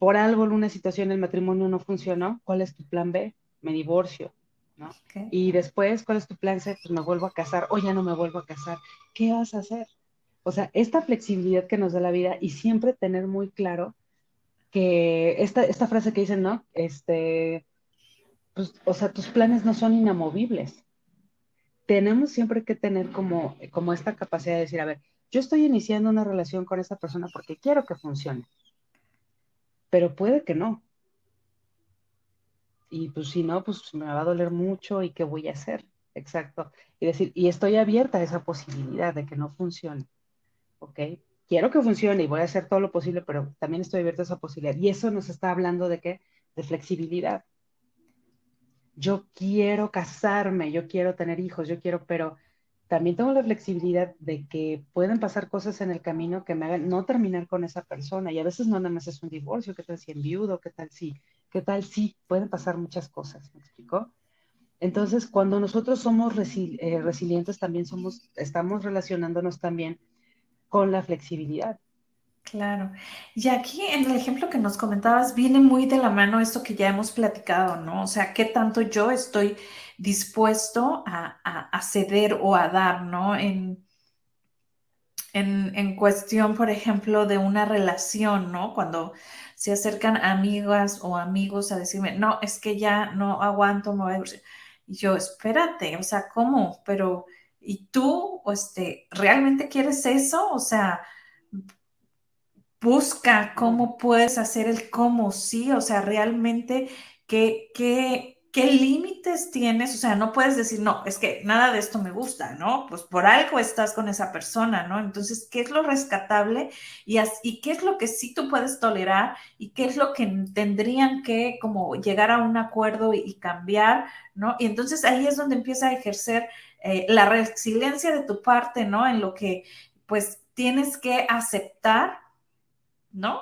por algo en una situación el matrimonio no funcionó? ¿Cuál es tu plan B? Me divorcio, ¿no? Y después, ¿cuál es tu plan C? Pues me vuelvo a casar o ya no me vuelvo a casar. ¿Qué vas a hacer? O sea, esta flexibilidad que nos da la vida y siempre tener muy claro que esta, esta frase que dicen, ¿no? Este, pues, o sea, tus planes no son inamovibles. Tenemos siempre que tener como, como esta capacidad de decir, a ver, yo estoy iniciando una relación con esta persona porque quiero que funcione, pero puede que no. Y pues si no, pues me va a doler mucho y qué voy a hacer. Exacto. Y decir, y estoy abierta a esa posibilidad de que no funcione. ¿Ok? quiero que funcione y voy a hacer todo lo posible, pero también estoy abierta a esa posibilidad. Y eso nos está hablando de qué? De flexibilidad. Yo quiero casarme, yo quiero tener hijos, yo quiero, pero también tengo la flexibilidad de que pueden pasar cosas en el camino que me hagan no terminar con esa persona. Y a veces no nada más es un divorcio, ¿qué tal si viudo? ¿Qué tal si? ¿Qué tal si? Pueden pasar muchas cosas, ¿me explico? Entonces, cuando nosotros somos eh, resilientes, también somos, estamos relacionándonos también con la flexibilidad. Claro. Y aquí en el ejemplo que nos comentabas, viene muy de la mano esto que ya hemos platicado, ¿no? O sea, qué tanto yo estoy dispuesto a, ceder o a dar, ¿no? En, en, cuestión, por ejemplo, de una relación, ¿no? Cuando se acercan amigas o amigos a decirme, no, es que ya no aguanto, no Y yo, espérate, o sea, ¿cómo? Pero y tú, este, ¿realmente quieres eso? O sea, busca cómo puedes hacer el cómo sí, o sea, realmente qué, qué, qué límites tienes, o sea, no puedes decir, no, es que nada de esto me gusta, ¿no? Pues por algo estás con esa persona, ¿no? Entonces, ¿qué es lo rescatable y, qué es lo que sí tú puedes tolerar y qué es lo que tendrían que como llegar a un acuerdo y, y cambiar, ¿no? Y entonces ahí es donde empieza a ejercer eh, la resiliencia de tu parte, ¿no? En lo que pues tienes que aceptar, ¿no?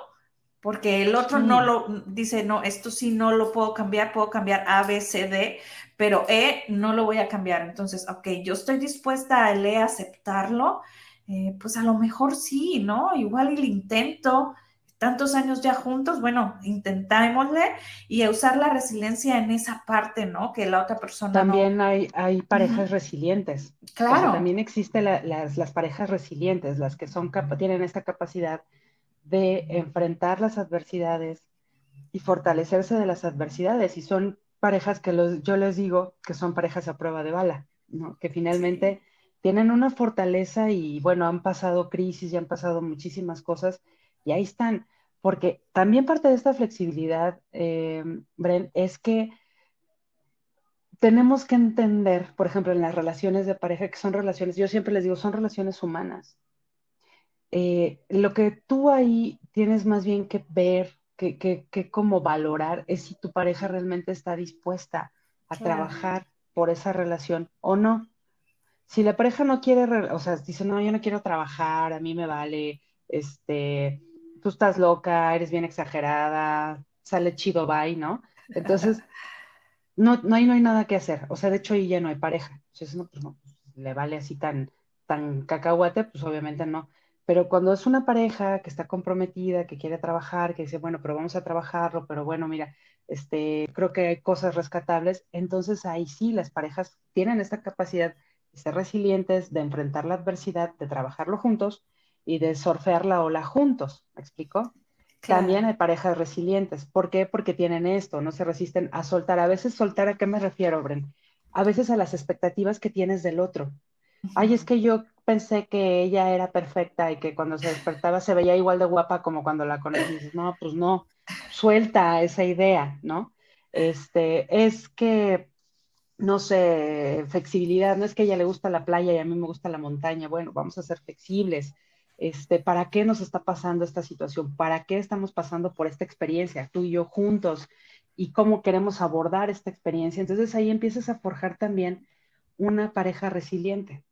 Porque el otro no lo dice, no, esto sí no lo puedo cambiar, puedo cambiar A, B, C, D, pero E no lo voy a cambiar. Entonces, ok, yo estoy dispuesta a E aceptarlo, eh, pues a lo mejor sí, ¿no? Igual lo intento, tantos años ya juntos, bueno, intentémosle y usar la resiliencia en esa parte, ¿no? Que la otra persona. También hay, hay parejas resilientes. Claro. también existen las, parejas resilientes, las que son tienen esta capacidad de enfrentar las adversidades y fortalecerse de las adversidades. Y son parejas que los, yo les digo que son parejas a prueba de bala, ¿no? Que finalmente tienen una fortaleza y, bueno, han pasado crisis y han pasado muchísimas cosas y ahí están. Porque también parte de esta flexibilidad, eh, Bren, es que tenemos que entender, por ejemplo, en las relaciones de pareja, que son relaciones, yo siempre les digo, son relaciones humanas. Eh, lo que tú ahí tienes más bien que ver, que, que, como valorar, es si tu pareja realmente está dispuesta a trabajar por esa relación o no. Si la pareja no quiere, o sea, dice, no, yo no quiero trabajar, a mí me vale, este, tú estás loca, eres bien exagerada, sale chido, bye, ¿no? Entonces, <laughs> no, no, hay, no hay nada que hacer. O sea, de hecho, ahí ya no hay pareja. Entonces, no, pues no, le vale así tan, tan cacahuate, pues obviamente no. Pero cuando es una pareja que está comprometida, que quiere trabajar, que dice, bueno, pero vamos a trabajarlo, pero bueno, mira, este, creo que hay cosas rescatables, entonces ahí sí las parejas tienen esta capacidad de ser resilientes, de enfrentar la adversidad, de trabajarlo juntos y de surfear la ola juntos, ¿me explico? También hay parejas resilientes. ¿Por qué? Porque tienen esto, no se resisten a soltar. A veces soltar, ¿a qué me refiero, Bren? A veces a las expectativas que tienes del otro. Ay, es que yo pensé que ella era perfecta y que cuando se despertaba se veía igual de guapa como cuando la conoces. No, pues no, suelta esa idea, ¿no? Este, es que, no sé, flexibilidad, no es que a ella le gusta la playa y a mí me gusta la montaña. Bueno, vamos a ser flexibles este, ¿para qué nos está pasando esta situación? ¿Para qué estamos pasando por esta experiencia, tú y yo juntos? ¿Y cómo queremos abordar esta experiencia? Entonces ahí empiezas a forjar también una pareja resiliente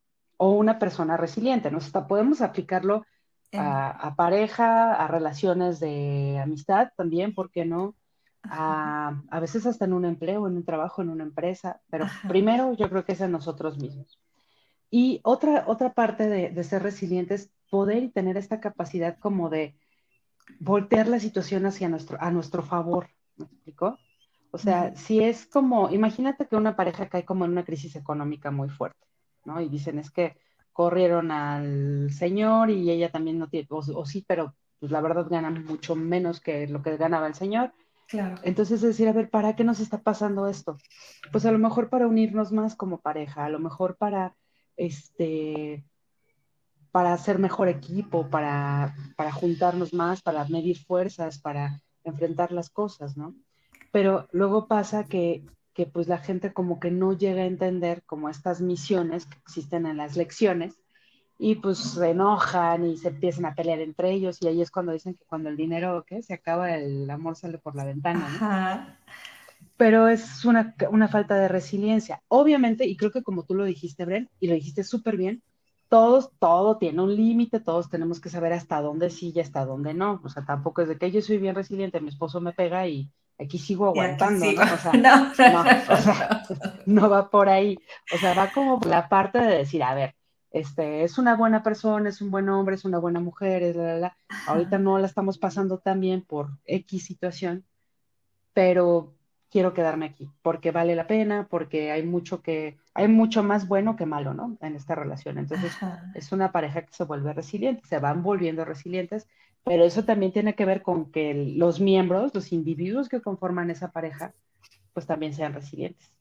o una persona resiliente, ¿no? O podemos aplicarlo a, pareja, a relaciones de amistad también, ¿por qué no? A, veces hasta en un empleo, en un trabajo, en una empresa, pero primero yo creo que es en nosotros mismos. Y otra, otra parte de, de ser resiliente es poder y tener esta capacidad como de voltear la situación hacia nuestro, a nuestro favor, ¿me explico? O sea, si es como, imagínate que una pareja cae como en una crisis económica muy fuerte, ¿no? Y dicen, es que corrieron al señor y ella también no tiene, o, sí, pero pues la verdad gana mucho menos que lo que ganaba el señor. Claro. Entonces, es decir, a ver, ¿para qué nos está pasando esto? Pues a lo mejor para unirnos más como pareja, a lo mejor para, este, para hacer mejor equipo, para, para juntarnos más, para medir fuerzas, para enfrentar las cosas, ¿no? Pero luego pasa que, que pues la gente como que no llega a entender como estas misiones que existen en las lecciones y pues se enojan y se empiezan a pelear entre ellos y ahí es cuando dicen que cuando el dinero ¿qué? se acaba el amor sale por la ventana. ¿no? Pero es una, una, falta de resiliencia. Obviamente, y creo que como tú lo dijiste, Bren, y lo dijiste súper bien, todos, todo tiene un límite, todos tenemos que saber hasta dónde sí y hasta dónde no. O sea, tampoco es de que yo soy bien resiliente, mi esposo me pega y aquí sigo aguantando, ¿no? O sea, no, va por ahí. O sea, va como la parte de decir, a ver, este, es una buena persona, es un buen hombre, es una buena mujer, es la, la, ahorita no la estamos pasando tan bien por X situación, pero quiero quedarme aquí, porque vale la pena, porque hay mucho que, hay mucho más bueno que malo, ¿no? En esta relación. Entonces, es una pareja que se vuelve resiliente, se van volviendo resilientes, pero eso también tiene que ver con que los miembros, los individuos que conforman esa pareja, pues también sean resilientes.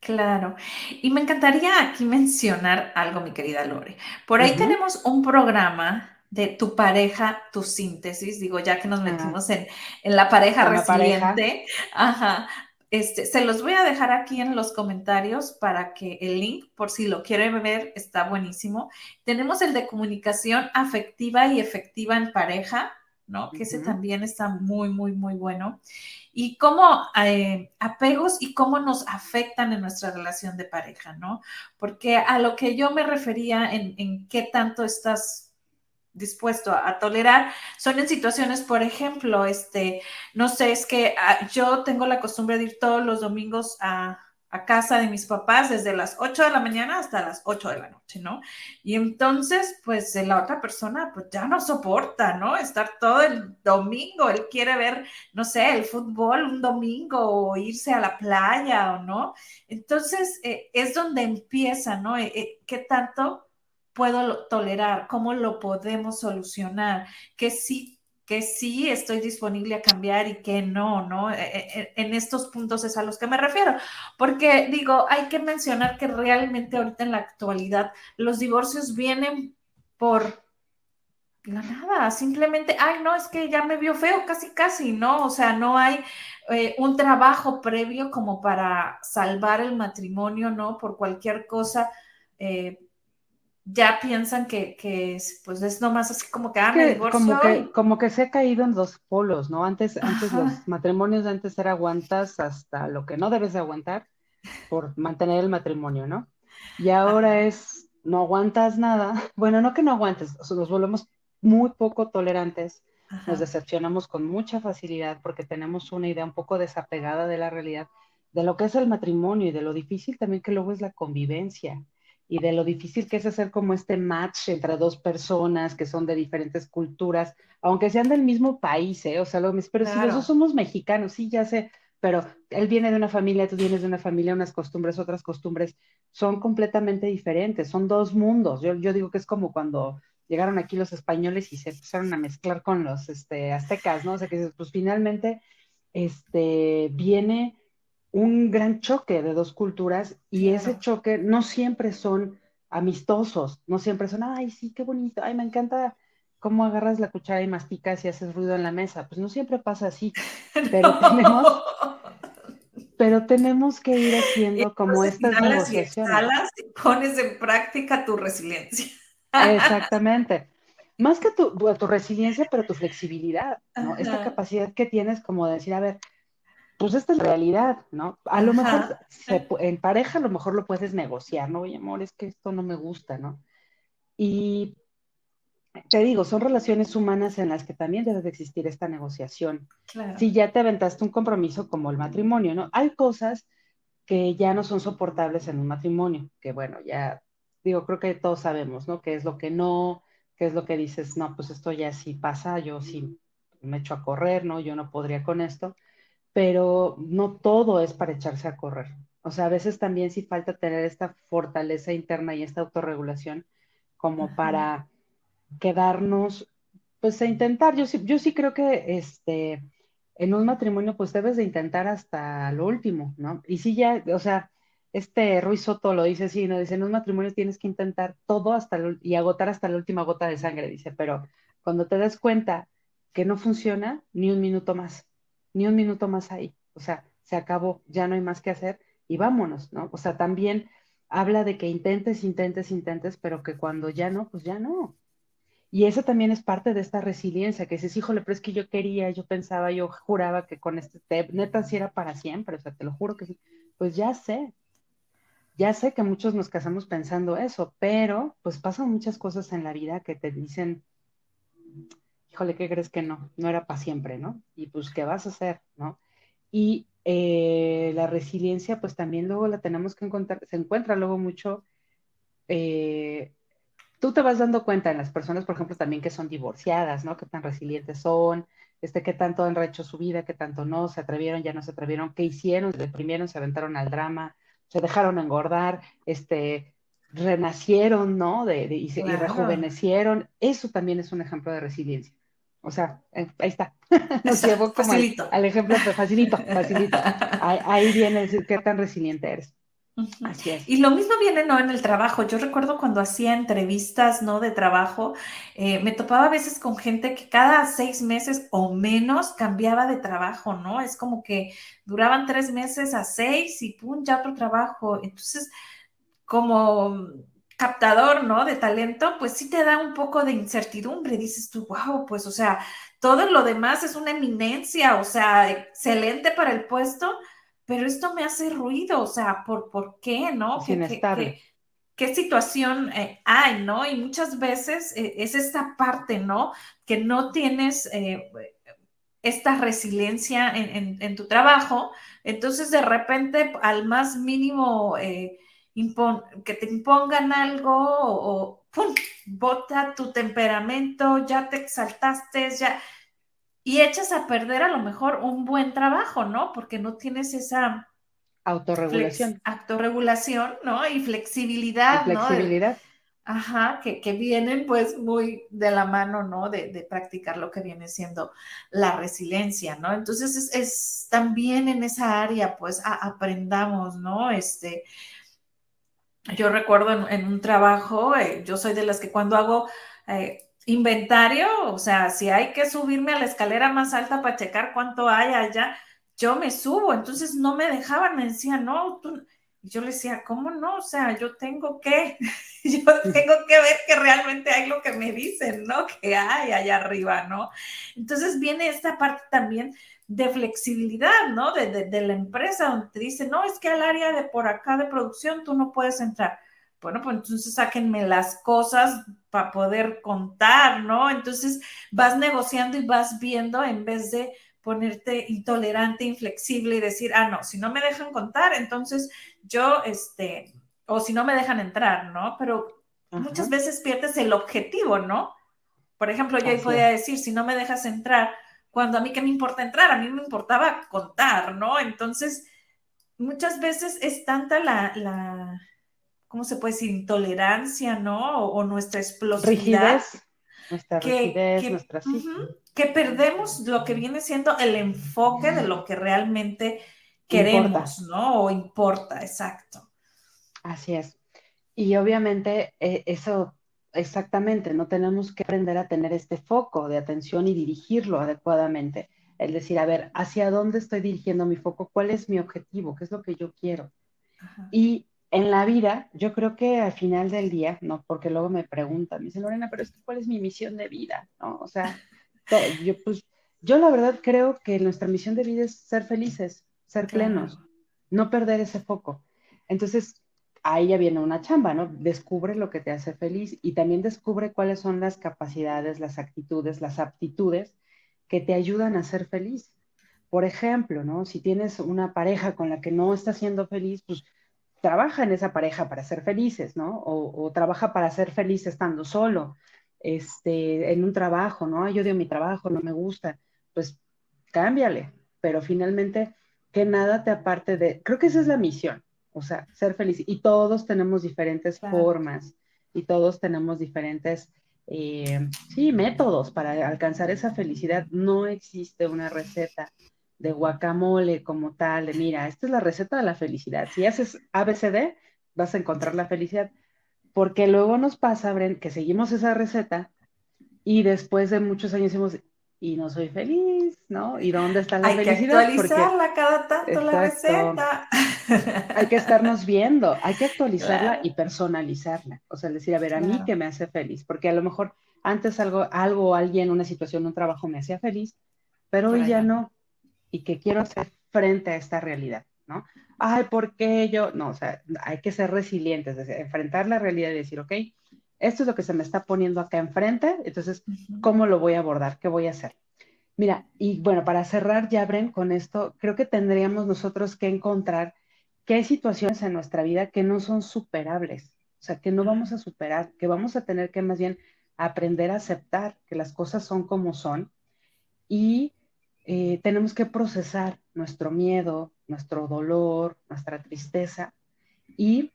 Claro. Y me encantaría aquí mencionar algo, mi querida Lore. Por ahí tenemos un programa de tu pareja, tu síntesis, digo, ya que nos ah. metimos en, la pareja resiliente, Ajá, este, se los voy a dejar aquí en los comentarios para que el link, por si lo quieren ver, está buenísimo. Tenemos el de comunicación afectiva y efectiva en pareja, ¿no? Que ese también está muy, muy, muy bueno. Y cómo eh, apegos y cómo nos afectan en nuestra relación de pareja, ¿no? Porque a lo que yo me refería en, en qué tanto estás dispuesto a, tolerar son en situaciones, por ejemplo, este, no sé, es que ah, yo tengo la costumbre de ir todos los domingos a, casa de mis papás desde las 8 de la mañana hasta las 8 de la noche, ¿no? Y entonces, pues la otra persona, pues ya no soporta, ¿no? Estar todo el domingo, él quiere ver, no sé, el fútbol un domingo o irse a la playa o no. Entonces, eh, es donde empieza, ¿no? Eh, eh, ¿Qué tanto? Puedo tolerar, cómo lo podemos solucionar, que sí que sí estoy disponible a cambiar y que no, ¿no? E, e, en estos puntos es a los que me refiero, porque digo, hay que mencionar que realmente ahorita en la actualidad los divorcios vienen por la nada, simplemente, ay, no, es que ya me vio feo, casi, casi, ¿no? O sea, no hay eh, un trabajo previo como para salvar el matrimonio, ¿no? Por cualquier cosa. Eh, ya piensan que, que pues es nomás así como que, ah, me Como que, como que se ha caído en dos polos, ¿no? Antes, antes los matrimonios de antes era aguantas hasta lo que no debes de aguantar por mantener el matrimonio, ¿no? Y ahora es, no aguantas nada. <laughs> Bueno, no que no aguantes, nos volvemos muy poco tolerantes, nos decepcionamos con mucha facilidad porque tenemos una idea un poco desapegada de la realidad, de lo que es el matrimonio y de lo difícil también que luego es la convivencia y de lo difícil que es hacer como este match entre dos personas que son de diferentes culturas, aunque sean del mismo país, ¿eh? O sea, lo, pero si nosotros somos mexicanos, sí, ya sé, pero él viene de una familia, tú vienes de una familia, unas costumbres, otras costumbres, son completamente diferentes, son dos mundos. Yo, yo digo que es como cuando llegaron aquí los españoles y se empezaron a mezclar con los este, aztecas, ¿no? O sea, que pues finalmente este, viene un gran choque de dos culturas y ese choque no siempre son amistosos, no siempre son, ay, sí, qué bonito, ay, me encanta cómo agarras la cuchara y masticas y haces ruido en la mesa. Pues no siempre pasa así, <laughs> pero tenemos, pero tenemos que ir haciendo como estas negociaciones. Y, pones en práctica tu resiliencia. Exactamente. Más que tu, tu resiliencia, pero tu flexibilidad, ¿no? Esta capacidad que tienes como de decir, a ver, pues esta es la realidad, ¿no? A lo mejor en pareja a lo mejor lo puedes negociar, ¿no? Oye, amor, es que esto no me gusta, ¿no? Y te digo, son relaciones humanas en las que también debe de existir esta negociación. Si ya te aventaste un compromiso como el matrimonio, ¿no? Hay cosas que ya no son soportables en un matrimonio, que bueno, ya digo, creo que todos sabemos, ¿no? ¿Qué es lo que no? ¿Qué es lo que dices? No, pues esto ya sí pasa, yo sí me echo a correr, ¿no? Yo no podría con esto pero no todo es para echarse a correr. O sea, a veces también sí falta tener esta fortaleza interna y esta autorregulación como para quedarnos, pues a intentar. Yo sí, yo sí creo que este, en un matrimonio pues debes de intentar hasta lo último, ¿no? Y sí ya, o sea, este Ruiz Soto lo dice así, ¿no? Dice, en un matrimonio tienes que intentar todo hasta y agotar hasta la última gota de sangre, dice, pero cuando te das cuenta que no funciona, ni un minuto más ni un minuto más ahí. O sea, se acabó, ya no hay más que hacer y vámonos, ¿no? O sea, también habla de que intentes, intentes, intentes, pero que cuando ya no, pues ya no. Y eso también es parte de esta resiliencia, que dices, híjole, pero es que yo quería, yo pensaba, yo juraba que con este neta sí era para siempre, o sea, te lo juro que sí. Pues ya sé, ya sé que muchos nos casamos pensando eso, pero pues pasan muchas cosas en la vida que te dicen, híjole, ¿qué crees que no? No era para siempre, ¿no? Y pues, ¿qué vas a hacer, no? Y eh, la resiliencia, pues también luego la tenemos que encontrar, se encuentra luego mucho, eh, tú te vas dando cuenta en las personas, por ejemplo, también que son divorciadas, ¿no? Qué tan resilientes son, este, qué tanto han rehecho su vida, qué tanto no, se atrevieron, ya no se atrevieron, qué hicieron, se deprimieron, se aventaron al drama, se dejaron engordar, este, renacieron, ¿no? De, y, se, y rejuvenecieron. Eso también es un ejemplo de resiliencia. O sea, eh, ahí está. <laughs> Nos llevó como al, ejemplo, pero facilito, facilito. <laughs> Ahí, viene decir qué tan resiliente eres. Así es. Y lo mismo viene, ¿no? En el trabajo. Yo recuerdo cuando hacía entrevistas, ¿no? De trabajo, eh, me topaba a veces con gente que cada seis meses o menos cambiaba de trabajo, ¿no? Es como que duraban tres meses a seis y pum, ya otro trabajo. Entonces, como captador, ¿no? De talento, pues sí te da un poco de incertidumbre. Dices tú, wow, pues, o sea, todo lo demás es una eminencia, o sea, excelente para el puesto, pero esto me hace ruido, o sea, ¿por, por qué, no? ¿Qué, qué, situación eh, hay, no? Y muchas veces eh, es esta parte, ¿no? Que no tienes eh, esta resiliencia en, en, tu trabajo, entonces de repente al más mínimo que te impongan algo o, ¡pum! bota tu temperamento, ya te exaltaste, ya. Y echas a perder a lo mejor un buen trabajo, ¿no? Porque no tienes esa autorregulación. autorregulación, ¿no? Y flexibilidad, flexibilidad. Ajá, que, que, vienen pues muy de la mano, ¿no? De, de, practicar lo que viene siendo la resiliencia, ¿no? Entonces es, es también en esa área, pues aprendamos, ¿no? Este, yo recuerdo en, un trabajo, eh, yo soy de las que cuando hago eh, inventario, o sea, si hay que subirme a la escalera más alta para checar cuánto hay allá, yo me subo, entonces no me dejaban, me decían, no, tú, yo le decía, ¿cómo no? O sea, yo tengo que, <laughs> yo tengo que ver que realmente hay lo que me dicen, ¿no? Que hay allá arriba, ¿no? Entonces viene esta parte también de flexibilidad, ¿no? De, la empresa, donde te dice, no, es que al área de por acá de producción tú no puedes entrar. Bueno, pues entonces sáquenme las cosas para poder contar, ¿no? Entonces vas negociando y vas viendo en vez de ponerte intolerante, inflexible y decir, ah, no, si no me dejan contar, entonces yo, este, o si no me dejan entrar, ¿no? Pero muchas veces pierdes el objetivo, ¿no? Por ejemplo, yo ahí podía decir, si no me dejas entrar, cuando a mí qué me importa entrar, a mí me importaba contar, ¿no? Entonces, muchas veces es tanta la, la ¿cómo se puede decir? Intolerancia, ¿no? O, nuestra explosividad. Rigidez. Nuestra que, rigidez, nuestra que perdemos lo que viene siendo el enfoque de lo que realmente queremos, ¿no? O importa, exacto. Así es. Y obviamente eh, eso Exactamente, no tenemos que aprender a tener este foco de atención y dirigirlo adecuadamente. Es decir, a ver, ¿hacia dónde estoy dirigiendo mi foco? ¿Cuál es mi objetivo? ¿Qué es lo que yo quiero? Y en la vida, yo creo que al final del día, no, porque luego me preguntan, me dicen, Lorena, pero es que ¿cuál es mi misión de vida? ¿No? O sea, <laughs> yo pues, yo la verdad creo que nuestra misión de vida es ser felices, ser plenos, no perder ese foco. Entonces, ahí ya viene una chamba, ¿no? Descubre lo que te hace feliz y también descubre cuáles son las capacidades, las actitudes, las aptitudes que te ayudan a ser feliz. Por ejemplo, ¿no? Si tienes una pareja con la que no estás siendo feliz, pues trabaja en esa pareja para ser felices, ¿no? O, trabaja para ser feliz estando solo, este, en un trabajo, ¿no? yo odio mi trabajo, no me gusta, pues cámbiale, pero finalmente que nada te aparte de, creo que esa es la misión, o sea, ser feliz. Y todos tenemos diferentes formas y todos tenemos diferentes, eh, sí, métodos para alcanzar esa felicidad. No existe una receta de guacamole como tal, de mira, esta es la receta de la felicidad. Si haces ABCD, vas a encontrar la felicidad. Porque luego nos pasa, Bren, que seguimos esa receta y después de muchos años decimos, y no soy feliz, ¿no? ¿Y dónde está la hay felicidad? Hay que actualizarla cada tanto la receta. hay que estarnos viendo, hay que actualizarla y personalizarla. O sea, decir, a ver, a mí qué me hace feliz, porque a lo mejor antes algo, algo, alguien, una situación, un trabajo me hacía feliz, pero hoy ya no. Y que quiero hacer frente a esta realidad, ¿no? Ay, ¿por qué yo? No, o sea, hay que ser resilientes, enfrentar la realidad y decir, ok, esto es lo que se me está poniendo acá enfrente, entonces, ¿cómo lo voy a abordar? ¿Qué voy a hacer? Mira, y bueno, para cerrar ya, Bren, con esto, creo que tendríamos nosotros que encontrar que hay situaciones en nuestra vida que no son superables, o sea, que no vamos a superar, que vamos a tener que más bien aprender a aceptar que las cosas son como son y eh, tenemos que procesar nuestro miedo, nuestro dolor, nuestra tristeza y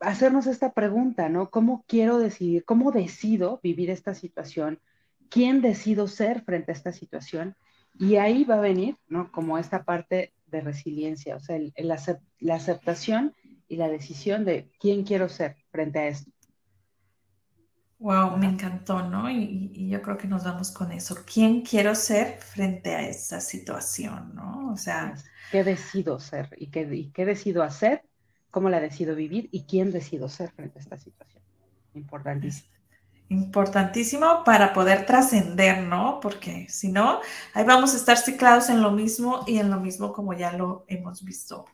hacernos esta pregunta, ¿no? ¿Cómo quiero decidir, cómo decido vivir esta situación? ¿Quién decido ser frente a esta situación? Y ahí va a venir, ¿no? Como esta parte de resiliencia, o sea, la aceptación y la decisión de quién quiero ser frente a esto. Wow, me encantó, ¿no? Y, yo creo que nos vamos con eso. ¿Quién quiero ser frente a esa situación, ¿no? O sea, ¿qué decido ser y qué, y qué decido hacer cómo la decido vivir y quién decido ser frente a esta situación. Importantísimo. Importantísimo para poder trascender, ¿no? Porque si no, ahí vamos a estar ciclados en lo mismo y en lo mismo como ya lo hemos visto.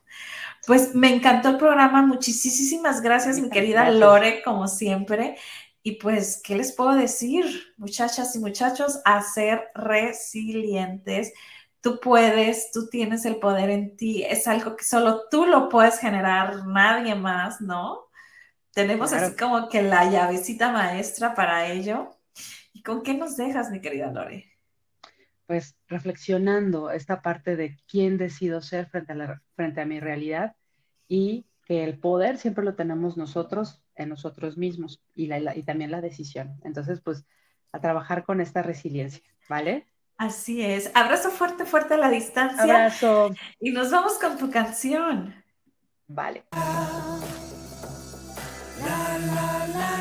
Pues me encantó el programa. Muchísimas gracias, mi querida Lore, como siempre. Y pues, ¿qué les puedo decir, muchachas y muchachos? A ser resilientes tú puedes, tú tienes el poder en ti, es algo que solo tú lo puedes generar, nadie más, ¿no? Tenemos así como que la llavecita maestra para ello. ¿Y con qué nos dejas, mi querida Lore? Pues reflexionando esta parte de quién decido ser frente a, la, frente a mi realidad y que el poder siempre lo tenemos nosotros en nosotros mismos y, y también la decisión. Entonces, pues a trabajar con esta resiliencia, ¿vale? Así es. Abrazo fuerte, fuerte a la distancia. Abrazo. Y nos vamos con tu canción. Vale. La, la, la,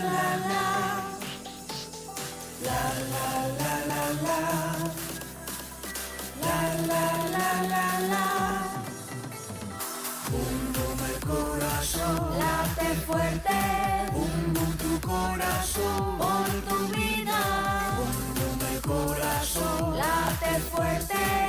fuerte.